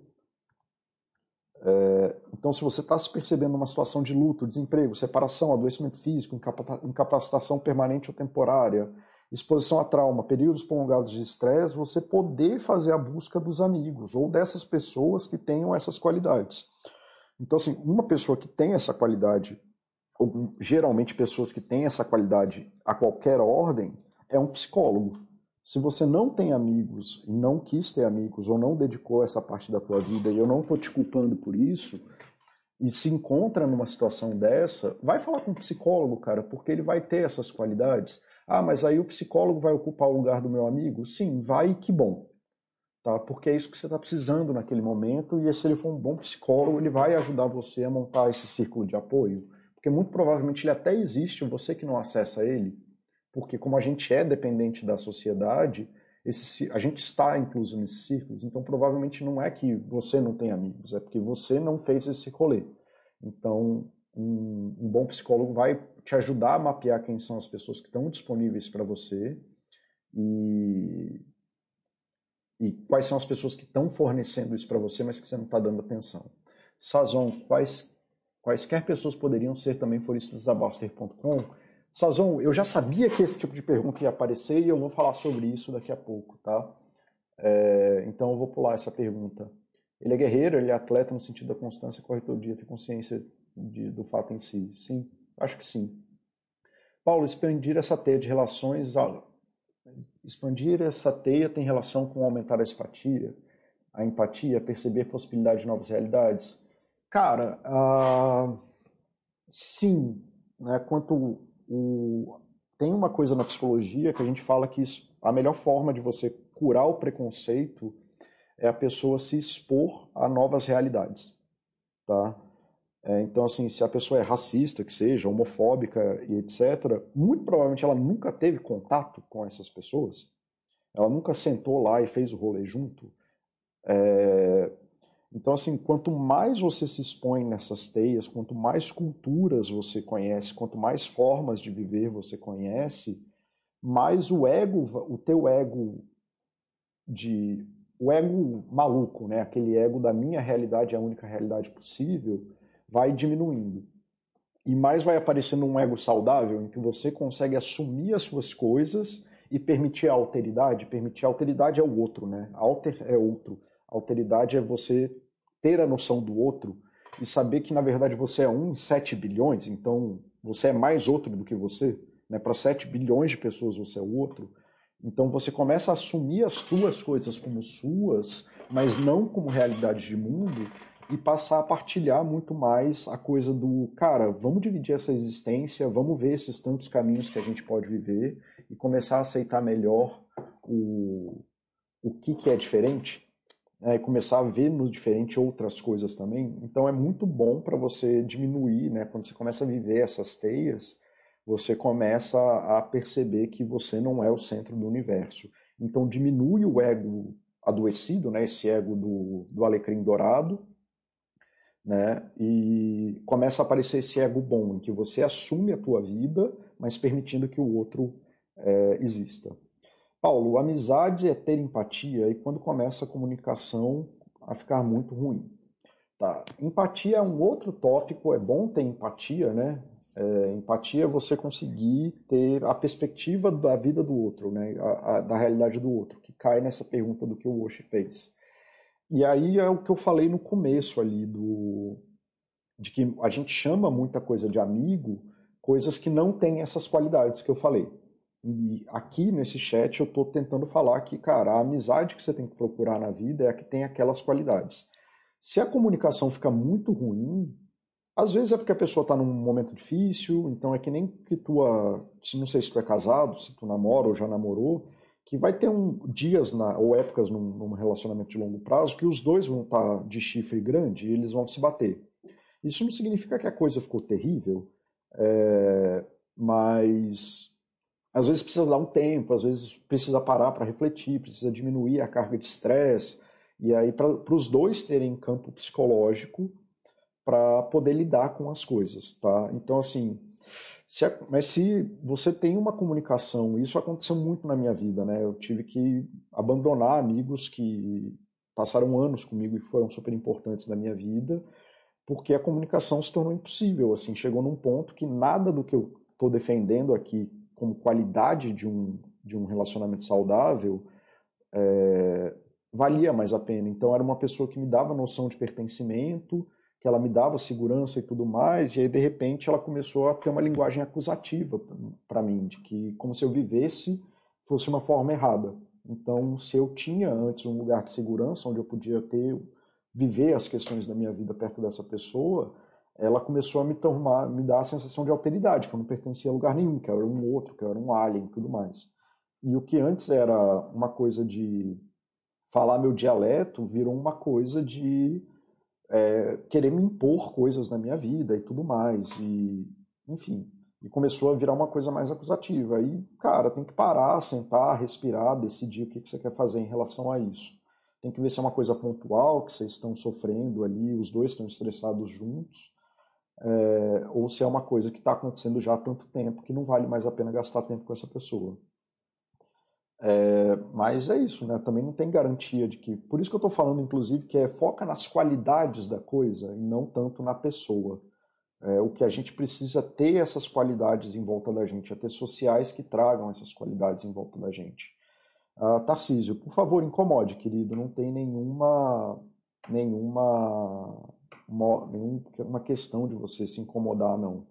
É, então, se você está se percebendo numa situação de luto, desemprego, separação, adoecimento físico, incapacitação permanente ou temporária, exposição a trauma, períodos prolongados de estresse, você poder fazer a busca dos amigos ou dessas pessoas que tenham essas qualidades. Então, assim, uma pessoa que tem essa qualidade geralmente pessoas que têm essa qualidade a qualquer ordem, é um psicólogo. Se você não tem amigos e não quis ter amigos ou não dedicou essa parte da tua vida, e eu não estou te culpando por isso, e se encontra numa situação dessa, vai falar com um psicólogo, cara, porque ele vai ter essas qualidades. Ah, mas aí o psicólogo vai ocupar o lugar do meu amigo? Sim, vai, que bom. Tá? Porque é isso que você está precisando naquele momento, e se ele for um bom psicólogo, ele vai ajudar você a montar esse círculo de apoio. Porque muito provavelmente ele até existe, você que não acessa ele, porque como a gente é dependente da sociedade, esse, a gente está incluso nesses círculos, então provavelmente não é que você não tem amigos, é porque você não fez esse rolê. Então, um, um bom psicólogo vai te ajudar a mapear quem são as pessoas que estão disponíveis para você e, e quais são as pessoas que estão fornecendo isso para você, mas que você não está dando atenção. Sazon, quais, quaisquer pessoas poderiam ser também floristas da Baster.com? Sazon, eu já sabia que esse tipo de pergunta ia aparecer e eu vou falar sobre isso daqui a pouco, tá? É, então eu vou pular essa pergunta. Ele é guerreiro, ele é atleta no sentido da constância, corre todo dia, tem consciência de, do fato em si. Sim, acho que sim. Paulo, expandir essa teia de relações, expandir essa teia tem relação com aumentar a empatia, a empatia, perceber possibilidade de novas realidades. Cara, uh, sim, né? Quanto o, tem uma coisa na psicologia que a gente fala que isso, a melhor forma de você curar o preconceito é a pessoa se expor a novas realidades, tá? É, então, assim, se a pessoa é racista, que seja, homofóbica e etc., muito provavelmente ela nunca teve contato com essas pessoas, ela nunca sentou lá e fez o rolê junto. É, então, assim, quanto mais você se expõe nessas teias, quanto mais culturas você conhece, quanto mais formas de viver você conhece, mais o ego, o teu ego de o ego maluco, né? Aquele ego da minha realidade é a única realidade possível, vai diminuindo. E mais vai aparecendo um ego saudável, em que você consegue assumir as suas coisas e permitir a alteridade. Permitir a alteridade é o outro, né? Alter é outro. Alteridade é você ter a noção do outro e saber que, na verdade, você é um em 7 bilhões, então você é mais outro do que você. Né? Para 7 bilhões de pessoas você é o outro. Então você começa a assumir as suas coisas como suas, mas não como realidade de mundo, e passar a partilhar muito mais a coisa do, cara, vamos dividir essa existência, vamos ver esses tantos caminhos que a gente pode viver e começar a aceitar melhor o, o que, que é diferente, né, e começar a ver no diferente outras coisas também. Então é muito bom para você diminuir, né, quando você começa a viver essas teias, você começa a perceber que você não é o centro do universo. Então diminui o ego adoecido, né, esse ego do, do alecrim dourado, né? E começa a aparecer esse ego bom, em que você assume a tua vida, mas permitindo que o outro é, exista. Paulo, amizade é ter empatia e quando começa a comunicação a ficar muito ruim. Tá. Empatia é um outro tópico, é bom ter empatia, né? É, empatia é você conseguir ter a perspectiva da vida do outro, né? A, a, da realidade do outro, que cai nessa pergunta do que o Oshi fez. E aí é o que eu falei no começo ali do de que a gente chama muita coisa de amigo, coisas que não têm essas qualidades que eu falei. E aqui nesse chat eu estou tentando falar que, cara, a amizade que você tem que procurar na vida é a que tem aquelas qualidades. Se a comunicação fica muito ruim, às vezes é porque a pessoa está num momento difícil, então é que nem que tua. Não sei se tu é casado, se tu namora ou já namorou, que vai ter um, dias na, ou épocas num, num, relacionamento de longo prazo que os dois vão estar tá de chifre grande e eles vão se bater. Isso não significa que a coisa ficou terrível, é, mas às vezes precisa dar um tempo, às vezes precisa parar para refletir, precisa diminuir a carga de estresse, e aí para os dois terem campo psicológico para poder lidar com as coisas, tá? Então, assim, se, mas se você tem uma comunicação, isso aconteceu muito na minha vida, né? Eu tive que abandonar amigos que passaram anos comigo e foram super importantes na minha vida, porque a comunicação se tornou impossível. Assim, chegou num ponto que nada do que eu estou defendendo aqui como qualidade de um, de um relacionamento saudável é, valia mais a pena. Então, era uma pessoa que me dava noção de pertencimento que ela me dava segurança e tudo mais, e aí de repente ela começou a ter uma linguagem acusativa para mim, de que como se eu vivesse fosse uma forma errada. Então, se eu tinha antes um lugar de segurança onde eu podia ter viver as questões da minha vida perto dessa pessoa, ela começou a me tomar, me dar a sensação de alteridade, que eu não pertencia a lugar nenhum, que eu era um outro, que eu era um alien e tudo mais. E o que antes era uma coisa de falar meu dialeto virou uma coisa de é, querer me impor coisas na minha vida e tudo mais. E, enfim, e começou a virar uma coisa mais acusativa. Aí, cara, tem que parar, sentar, respirar, decidir o que, que você quer fazer em relação a isso. Tem que ver se é uma coisa pontual, que vocês estão sofrendo ali, os dois estão estressados juntos. É, ou se é uma coisa que está acontecendo já há tanto tempo que não vale mais a pena gastar tempo com essa pessoa. É, mas é isso, né? Também não tem garantia de que. Por isso que eu estou falando, inclusive, que é foca nas qualidades da coisa e não tanto na pessoa. É, o que a gente precisa ter essas qualidades em volta da gente, é ter sociais que tragam essas qualidades em volta da gente. Uh, Tarcísio, por favor, incomode, querido. Não tem nenhuma nenhuma uma, nenhuma questão de você se incomodar, não.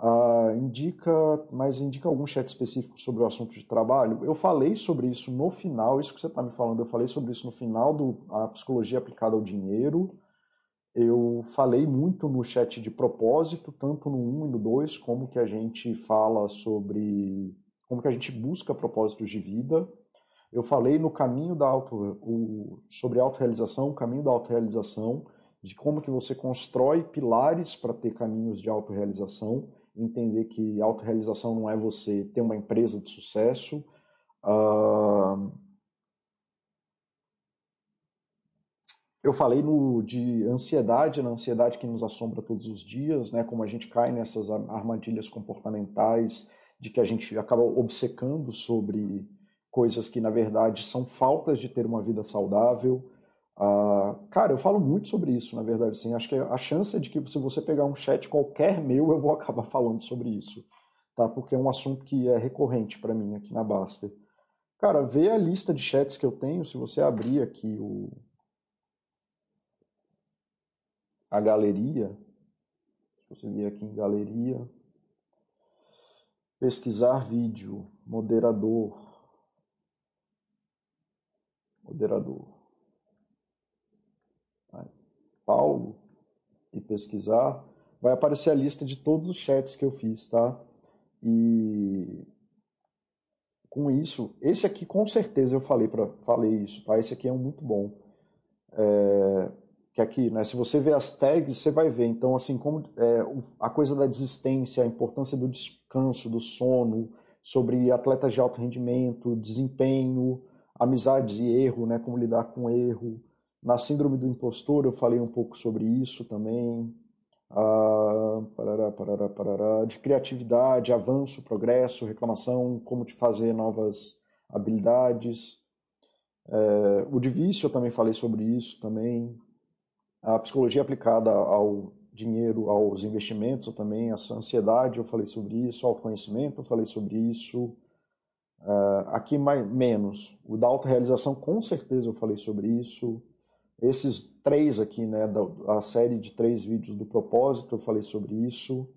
Uh, indica, mas indica algum chat específico sobre o assunto de trabalho? Eu falei sobre isso no final, isso que você está me falando, eu falei sobre isso no final do a psicologia aplicada ao dinheiro. Eu falei muito no chat de propósito, tanto no 1 e no 2, como que a gente fala sobre como que a gente busca propósitos de vida. Eu falei no caminho da auto, o, sobre autorrealização, o caminho da autorrealização, de como que você constrói pilares para ter caminhos de autorrealização, entender que autorrealização não é você ter uma empresa de sucesso. Uh... Eu falei no, de ansiedade, na ansiedade que nos assombra todos os dias, né, como a gente cai nessas armadilhas comportamentais, de que a gente acaba obcecando sobre coisas que na verdade são faltas de ter uma vida saudável. Uh, cara, eu falo muito sobre isso, na verdade. Assim, acho que a chance é de que se você pegar um chat qualquer meu, eu vou acabar falando sobre isso, tá? Porque é um assunto que é recorrente para mim aqui na Baster. Cara, vê a lista de chats que eu tenho. Se você abrir aqui o a galeria, se você vir aqui em galeria, pesquisar vídeo, moderador, moderador. Paulo e pesquisar, vai aparecer a lista de todos os chats que eu fiz, tá? E com isso, esse aqui com certeza eu falei para falei isso, tá? Esse aqui é um muito bom. É, que aqui, né? Se você ver as tags, você vai ver. Então, assim, como é, a coisa da desistência, a importância do descanso, do sono, sobre atletas de alto rendimento, desempenho, amizades e erro, né? Como lidar com erro. Na síndrome do impostor eu falei um pouco sobre isso também. Ah, parará, parará, parará, de criatividade, avanço, progresso, reclamação, como te fazer novas habilidades. É, o de vício eu também falei sobre isso também. A psicologia aplicada ao dinheiro, aos investimentos eu também. A ansiedade eu falei sobre isso. Autoconhecimento eu falei sobre isso. Uh, aqui mais, menos. O da autorrealização, com certeza eu falei sobre isso. Esses três aqui, né, da, a série de três vídeos do propósito, eu falei sobre isso.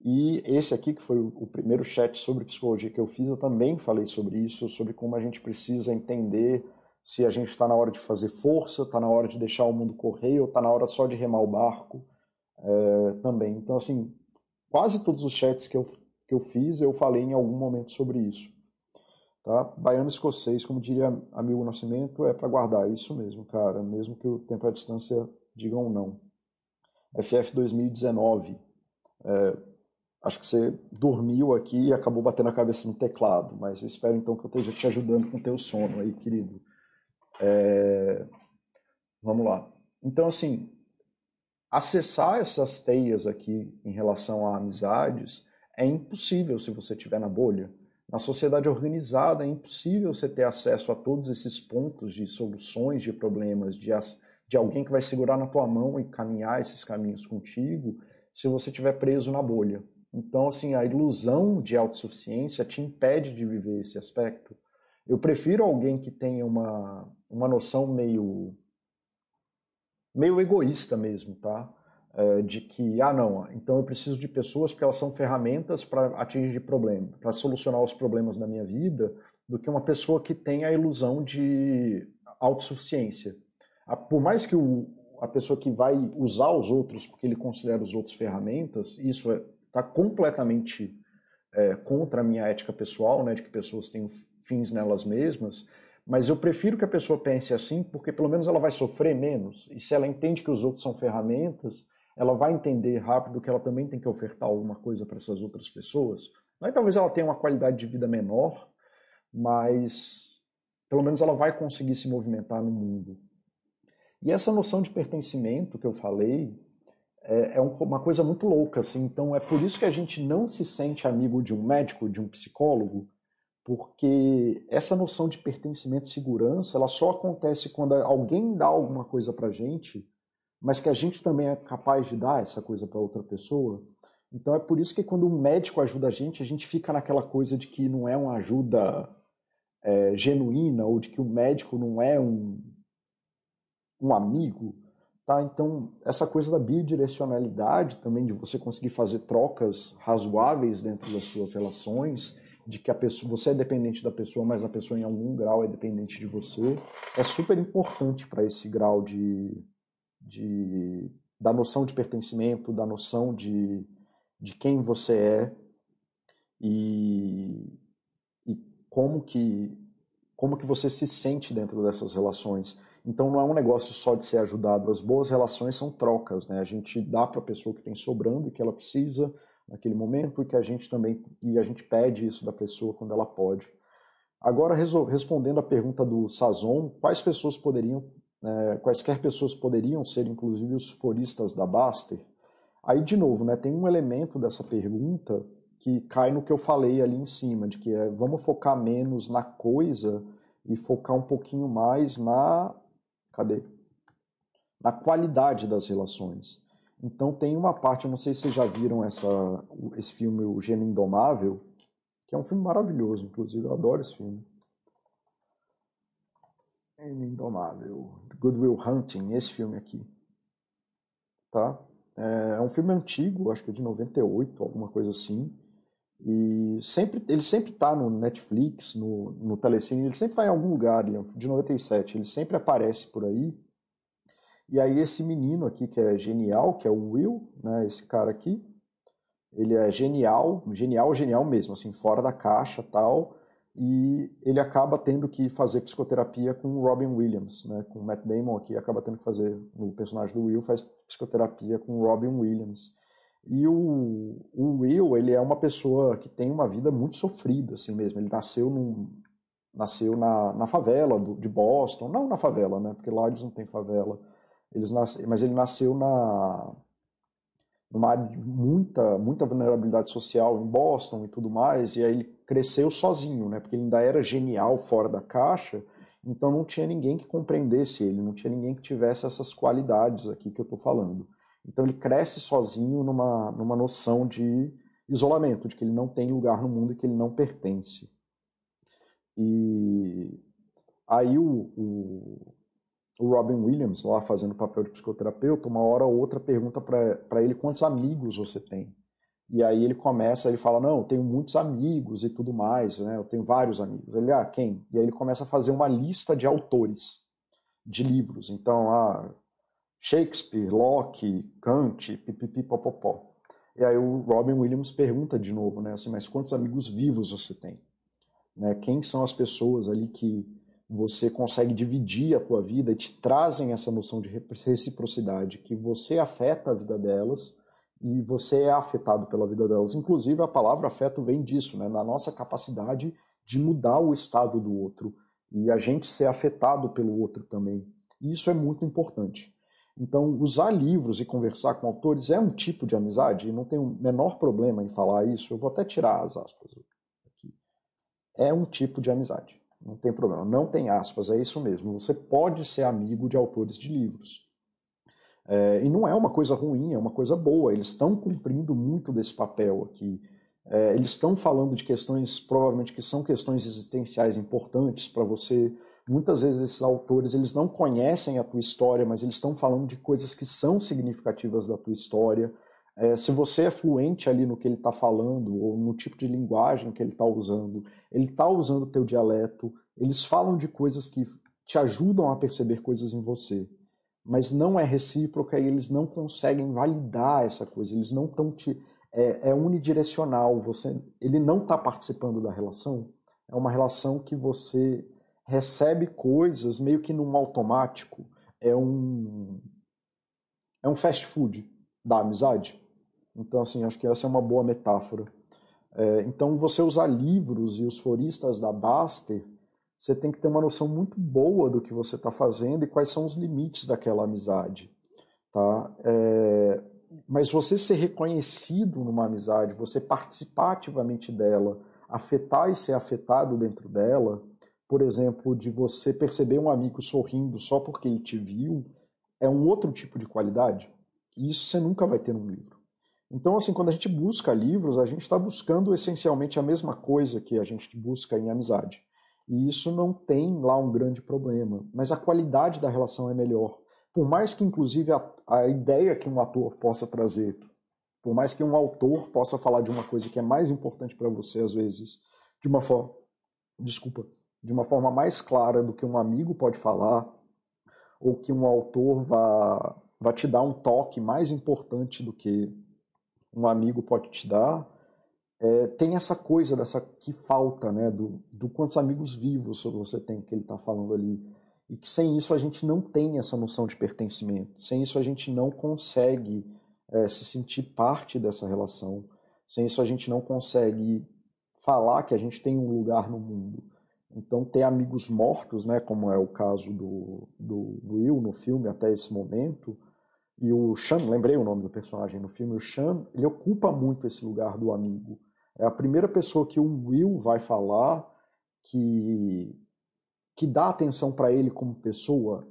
E esse aqui, que foi o, primeiro chat sobre psicologia que eu fiz, eu também falei sobre isso, sobre como a gente precisa entender se a gente está na hora de fazer força, está na hora de deixar o mundo correr, ou está na hora só de remar o barco é, também. Então, assim, quase todos os chats que eu, que eu fiz, eu falei em algum momento sobre isso. Tá? Baiano escocês, como diria amigo Nascimento, é para guardar. Isso mesmo, cara. Mesmo que o tempo e a distância digam não. FF 2019. É, acho que você dormiu aqui e acabou batendo a cabeça no teclado, mas eu espero então que eu esteja te ajudando com o teu sono aí, querido. É, vamos lá. Então, assim, acessar essas teias aqui em relação a amizades é impossível se você estiver na bolha. Na sociedade organizada é impossível você ter acesso a todos esses pontos de soluções de problemas, de, de alguém que vai segurar na tua mão e caminhar esses caminhos contigo, se você estiver preso na bolha. Então, assim, a ilusão de autossuficiência te impede de viver esse aspecto. Eu prefiro alguém que tenha uma, uma noção meio meio egoísta mesmo, tá? Eh, de que, ah, não, então eu preciso de pessoas porque elas são ferramentas para atingir problemas, para solucionar os problemas da minha vida, do que uma pessoa que tem a ilusão de autossuficiência. Por mais que o, a pessoa que vai usar os outros porque ele considera os outros ferramentas, isso está é, tá completamente é, contra a minha ética pessoal, né, de que pessoas têm fins nelas mesmas, mas eu prefiro que a pessoa pense assim, porque pelo menos ela vai sofrer menos. E se ela entende que os outros são ferramentas, ela vai entender rápido que ela também tem que ofertar alguma coisa para essas outras pessoas. Aí talvez ela tenha uma qualidade de vida menor, mas pelo menos ela vai conseguir se movimentar no mundo. E essa noção de pertencimento que eu falei, é, é uma coisa muito louca, assim. Então é por isso que a gente não se sente amigo de um médico, de um psicólogo, porque essa noção de pertencimento e segurança, ela só acontece quando alguém dá alguma coisa pra gente, mas que a gente também é capaz de dar essa coisa para outra pessoa. Então é por isso que quando um médico ajuda a gente, a gente fica naquela coisa de que não é uma ajuda é, genuína ou de que o médico não é um, um amigo, Tá? Então, essa coisa da bidirecionalidade também, de você conseguir fazer trocas razoáveis dentro das suas relações, de que a pessoa, você é dependente da pessoa, mas a pessoa em algum grau é dependente de você, é super importante para esse grau de, de, da noção de pertencimento, da noção de, de quem você é e, e como que como que você se sente dentro dessas relações. Então não é um negócio só de ser ajudado. As boas relações são trocas, né? A gente dá para a pessoa que tem sobrando e que ela precisa naquele momento e que a gente também e a gente pede isso da pessoa quando ela pode. Agora respondendo a pergunta do Sazon, quais pessoas poderiam, é, quaisquer pessoas poderiam ser, inclusive os foristas da Baster? Aí de novo, né? Tem um elemento dessa pergunta que cai no que eu falei ali em cima, de que é, vamos focar menos na coisa e focar um pouquinho mais na Cadê? Na qualidade das relações. Então tem uma parte, eu não sei se vocês já viram essa, esse filme, O Gênio Indomável, que é um filme maravilhoso, inclusive, eu adoro esse filme. Indomável, Good Will Hunting, esse filme aqui. Tá? É um filme antigo, acho que é de 98, alguma coisa assim. E sempre, ele sempre está no Netflix, no, no Telecine, ele sempre está em algum lugar, é de 97, ele sempre aparece por aí. E aí esse menino aqui que é genial, que é o Will, né, esse cara aqui, ele é genial, genial, genial mesmo, assim, fora da caixa tal, e ele acaba tendo que fazer psicoterapia com Robin Williams, né, com Matt Damon aqui, acaba tendo que fazer, o personagem do Will faz psicoterapia com Robin Williams. E o, o Will, ele é uma pessoa que tem uma vida muito sofrida, assim mesmo. Ele nasceu, num, nasceu na, na favela do, de Boston, não na favela, né? Porque lá eles não têm favela. Eles mas ele nasceu na numa muita, muita vulnerabilidade social em Boston e tudo mais, e aí ele cresceu sozinho, né? Porque ele ainda era genial fora da caixa, então não tinha ninguém que compreendesse ele, não tinha ninguém que tivesse essas qualidades aqui que eu estou falando. Então ele cresce sozinho numa, numa noção de isolamento, de que ele não tem lugar no mundo e que ele não pertence. E aí o, o, o Robin Williams, lá fazendo o papel de psicoterapeuta, uma hora ou outra pergunta para ele quantos amigos você tem. E aí ele começa, ele fala, não, eu tenho muitos amigos e tudo mais, né? Eu tenho vários amigos. Ele, ah, quem? E aí ele começa a fazer uma lista de autores de livros. Então, ah, Shakespeare, Locke, Kant, pipipipopopó. E aí o Robin Williams pergunta de novo, né, assim, mas quantos amigos vivos você tem? Né, quem são as pessoas ali que você consegue dividir a tua vida e te trazem essa noção de reciprocidade, que você afeta a vida delas e você é afetado pela vida delas. Inclusive, a palavra afeto vem disso, né, na nossa capacidade de mudar o estado do outro e a gente ser afetado pelo outro também. E isso é muito importante. Então, usar livros e conversar com autores é um tipo de amizade, e não tenho o menor problema em falar isso. Eu vou até tirar as aspas aqui. É um tipo de amizade, não tem problema. Não tem aspas, é isso mesmo. Você pode ser amigo de autores de livros. É, e não é uma coisa ruim, é uma coisa boa. Eles estão cumprindo muito desse papel aqui. É, eles estão falando de questões, provavelmente, que são questões existenciais importantes para você muitas vezes esses autores eles não conhecem a tua história, mas eles estão falando de coisas que são significativas da tua história. É, se você é fluente ali no que ele está falando ou no tipo de linguagem que ele está usando, ele está usando o teu dialeto, eles falam de coisas que te ajudam a perceber coisas em você, mas não é recíproca e eles não conseguem validar essa coisa, eles não estão te é, é unidirecional, você ele não está participando da relação, é uma relação que você recebe coisas meio que num automático. É um é um fast food da amizade. Então, assim, acho que essa é uma boa metáfora. É, então, você usar livros e os foristas da Baster, você tem que ter uma noção muito boa do que você está fazendo e quais são os limites daquela amizade. Tá? É, mas você ser reconhecido numa amizade, você participar ativamente dela, afetar e ser afetado dentro dela, por exemplo, de você perceber um amigo sorrindo só porque ele te viu, é um outro tipo de qualidade. E isso você nunca vai ter num livro. Então, assim, quando a gente busca livros, a gente está buscando essencialmente a mesma coisa que a gente busca em amizade. E isso não tem lá um grande problema. Mas a qualidade da relação é melhor. Por mais que, inclusive, a, a ideia que um ator possa trazer, por mais que um autor possa falar de uma coisa que é mais importante para você, às vezes, de uma forma. Desculpa. De uma forma mais clara do que um amigo pode falar, ou que um autor vá, vá te dar um toque mais importante do que um amigo pode te dar, é, tem essa coisa dessa que falta, né, do, do quantos amigos vivos você tem que ele está falando ali. E que sem isso a gente não tem essa noção de pertencimento. Sem isso a gente não consegue é, se sentir parte dessa relação. Sem isso a gente não consegue falar que a gente tem um lugar no mundo. Então, ter amigos mortos, né, como é o caso do, do Will no filme até esse momento, e o Sean, lembrei o nome do personagem no filme, o Sean, ele ocupa muito esse lugar do amigo. É a primeira pessoa que o Will vai falar que que dá atenção para ele como pessoa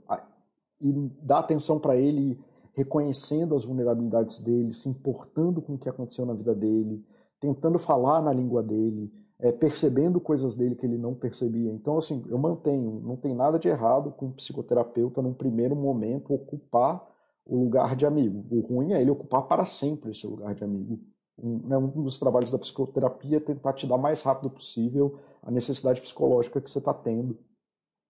e dá atenção para ele reconhecendo as vulnerabilidades dele, se importando com o que aconteceu na vida dele, tentando falar na língua dele, é, percebendo coisas dele que ele não percebia. Então, assim, eu mantenho, não tem nada de errado com o psicoterapeuta, num primeiro momento, ocupar o lugar de amigo. O ruim é ele ocupar para sempre esse lugar de amigo. Um, né, um dos trabalhos da psicoterapia é tentar te dar mais rápido possível a necessidade psicológica que você está tendo.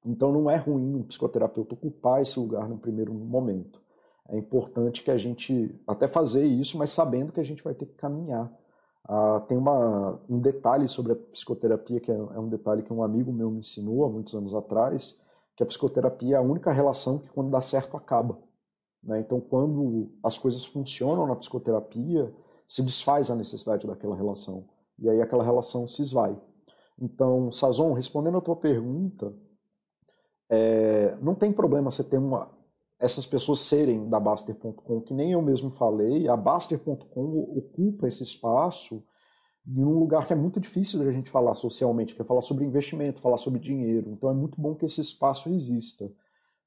Então não é ruim um psicoterapeuta ocupar esse lugar no primeiro momento. É importante que a gente até fazer isso, mas sabendo que a gente vai ter que caminhar. Ah, tem uma, um detalhe sobre a psicoterapia, que é, é um detalhe que um amigo meu me ensinou há muitos anos atrás, que a psicoterapia é a única relação que quando dá certo acaba. Né? Então, quando as coisas funcionam na psicoterapia, se desfaz a necessidade daquela relação. E aí aquela relação se esvai. Então, Sazon, respondendo a tua pergunta, é, não tem problema você ter uma, essas pessoas serem da Baster.com, que nem eu mesmo falei, a Baster.com ocupa esse espaço em um lugar que é muito difícil da gente falar socialmente, que é falar sobre investimento, falar sobre dinheiro. Então é muito bom que esse espaço exista.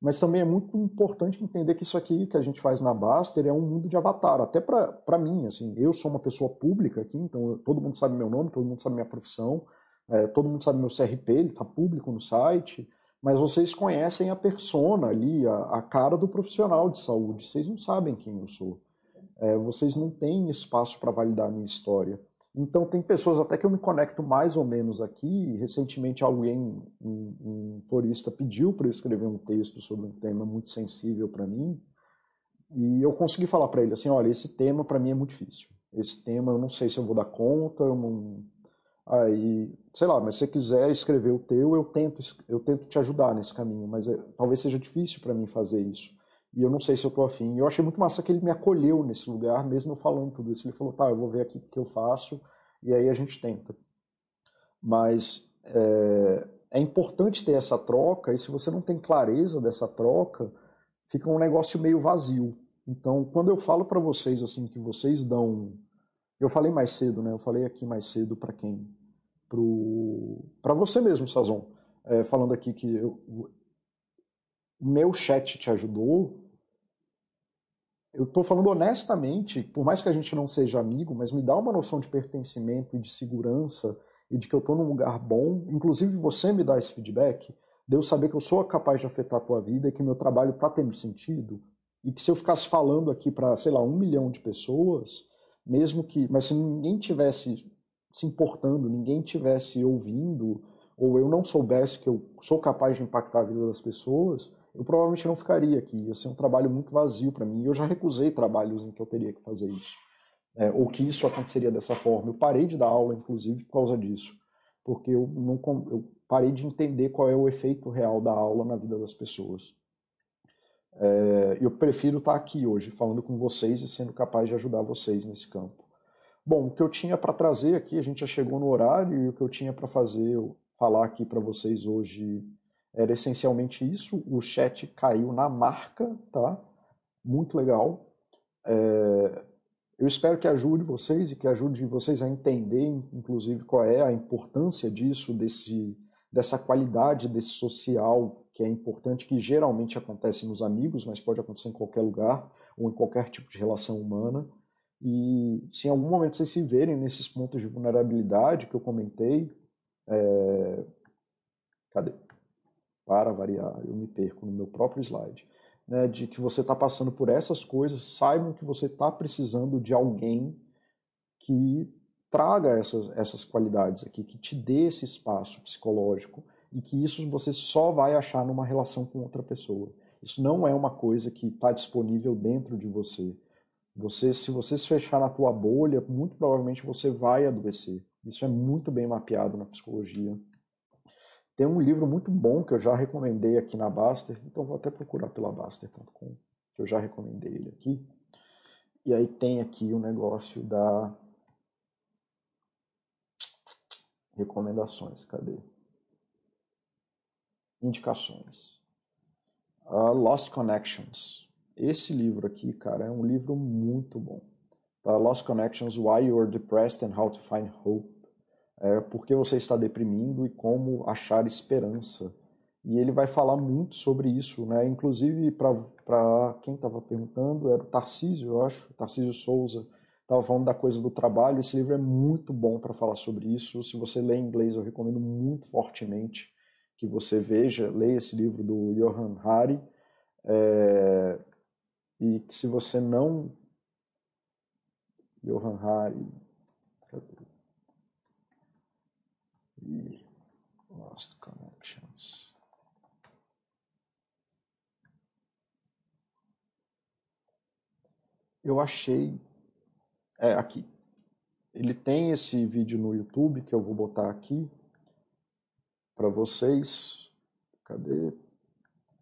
Mas também é muito importante entender que isso aqui que a gente faz na Baster é um mundo de avatar, até para mim, assim, eu sou uma pessoa pública aqui, então eu, todo mundo sabe meu nome, todo mundo sabe minha profissão, é, todo mundo sabe meu CRP, ele está público no site, mas vocês conhecem a persona ali, a, a, cara do profissional de saúde, vocês não sabem quem eu sou. É, vocês não têm espaço para validar a minha história. Então, tem pessoas até que eu me conecto mais ou menos aqui. Recentemente, alguém, um, um florista, pediu para eu escrever um texto sobre um tema muito sensível para mim. E eu consegui falar para ele assim: olha, esse tema para mim é muito difícil. Esse tema eu não sei se eu vou dar conta, não. Aí, sei lá, mas se você quiser escrever o teu, eu tento, eu tento te ajudar nesse caminho, mas é, talvez seja difícil para mim fazer isso. E eu não sei se eu tô afim. Eu achei muito massa que ele me acolheu nesse lugar, mesmo falando tudo isso. Ele falou, tá, eu vou ver aqui o que eu faço, e aí a gente tenta. Mas é, é importante ter essa troca, e se você não tem clareza dessa troca, fica um negócio meio vazio. Então, quando eu falo para vocês assim que vocês dão, eu falei mais cedo, né? Eu falei aqui mais cedo para quem, para você mesmo, Sazon, é, falando aqui que eu, o meu chat te ajudou, eu estou falando honestamente, por mais que a gente não seja amigo, mas me dá uma noção de pertencimento e de segurança e de que eu estou num lugar bom. Inclusive você me dá esse feedback, de eu saber que eu sou capaz de afetar a tua vida e que meu trabalho está tendo sentido. E que se eu ficasse falando aqui para, sei lá, um milhão de pessoas, mesmo que. Mas se ninguém tivesse se importando, ninguém tivesse ouvindo, ou eu não soubesse que eu sou capaz de impactar a vida das pessoas, eu provavelmente não ficaria aqui. Ia ser um trabalho muito vazio para mim. Eu já recusei trabalhos em que eu teria que fazer isso. É, ou que isso aconteceria dessa forma. Eu parei de dar aula, inclusive, por causa disso. Porque eu, não, eu parei de entender qual é o efeito real da aula na vida das pessoas. É, eu prefiro estar aqui hoje, falando com vocês e sendo capaz de ajudar vocês nesse campo. Bom, o que eu tinha para trazer aqui, a gente já chegou no horário, e o que eu tinha para fazer, falar aqui para vocês hoje era essencialmente isso. O chat caiu na marca, tá? Muito legal. É, Eu espero que ajude vocês e que ajude vocês a entender, inclusive, qual é a importância disso, desse, dessa qualidade desse social que é importante, que geralmente acontece nos amigos, mas pode acontecer em qualquer lugar ou em qualquer tipo de relação humana. E se em algum momento vocês se verem nesses pontos de vulnerabilidade que eu comentei, é... cadê? Para variar, eu me perco no meu próprio slide. Né, de que você está passando por essas coisas, saibam que você está precisando de alguém que traga essas, essas qualidades aqui, que te dê esse espaço psicológico e que isso você só vai achar numa relação com outra pessoa. Isso não é uma coisa que está disponível dentro de você. Você, se você se fechar na tua bolha, muito provavelmente você vai adoecer. Isso é muito bem mapeado na psicologia. Tem um livro muito bom que eu já recomendei aqui na Baster, então vou até procurar pela Baster.com, que eu já recomendei ele aqui. E aí tem aqui o negócio da recomendações, cadê? Indicações. Uh, Lost Connections. Esse livro aqui, cara, é um livro muito bom. Tá? Lost Connections, Why You're Depressed and How to Find Hope. É, por que você está deprimindo e como achar esperança. E ele vai falar muito sobre isso, né? Inclusive, para quem estava perguntando, era o Tarcísio, eu acho, Tarcísio Souza, estava falando da coisa do trabalho. Esse livro é muito bom para falar sobre isso. Se você lê inglês, eu recomendo muito fortemente que você veja, leia esse livro do Johan Hari, é, e que se você não. Johan Hari. Lost Connections. Eu achei. É, aqui. Ele tem esse vídeo no YouTube que eu vou botar aqui para vocês. Cadê?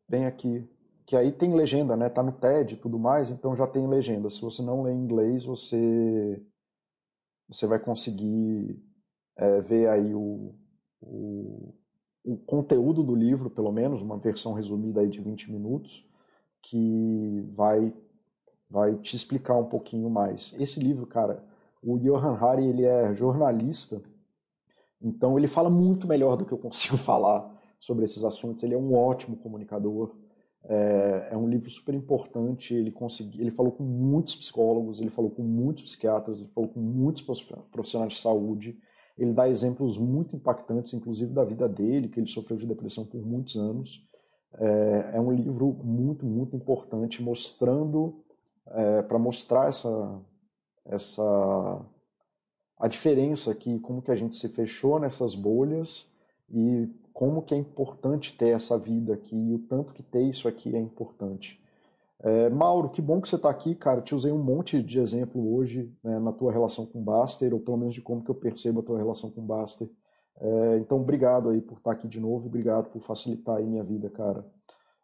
Bem aqui. Que aí tem legenda, né? Tá no TED e tudo mais, então já tem legenda. Se você não lê inglês, você você vai conseguir é, ver aí o, o, o, conteúdo do livro, pelo menos, uma versão resumida aí de 20 minutos, que vai, vai te explicar um pouquinho mais. Esse livro, cara, o Johan Hari, ele é jornalista, então ele fala muito melhor do que eu consigo falar sobre esses assuntos. Ele é um ótimo comunicador. É, é um livro super importante. Ele consegui, ele falou com muitos psicólogos, ele falou com muitos psiquiatras, ele falou com muitos profissionais de saúde. Ele dá exemplos muito impactantes, inclusive da vida dele, que ele sofreu de depressão por muitos anos. É, é um livro muito, muito importante, mostrando é, para mostrar essa essa a diferença aqui, como que a gente se fechou nessas bolhas e como que é importante ter essa vida aqui e o tanto que ter isso aqui é importante. É, Mauro, que bom que você está aqui, cara. Te usei um monte de exemplo hoje né, na tua relação com o Baster, ou pelo menos de como que eu percebo a tua relação com o Baster. É, então, obrigado aí por estar tá aqui de novo, obrigado por facilitar aí minha vida, cara.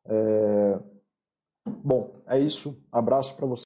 É... Bom, é isso. Abraço para você.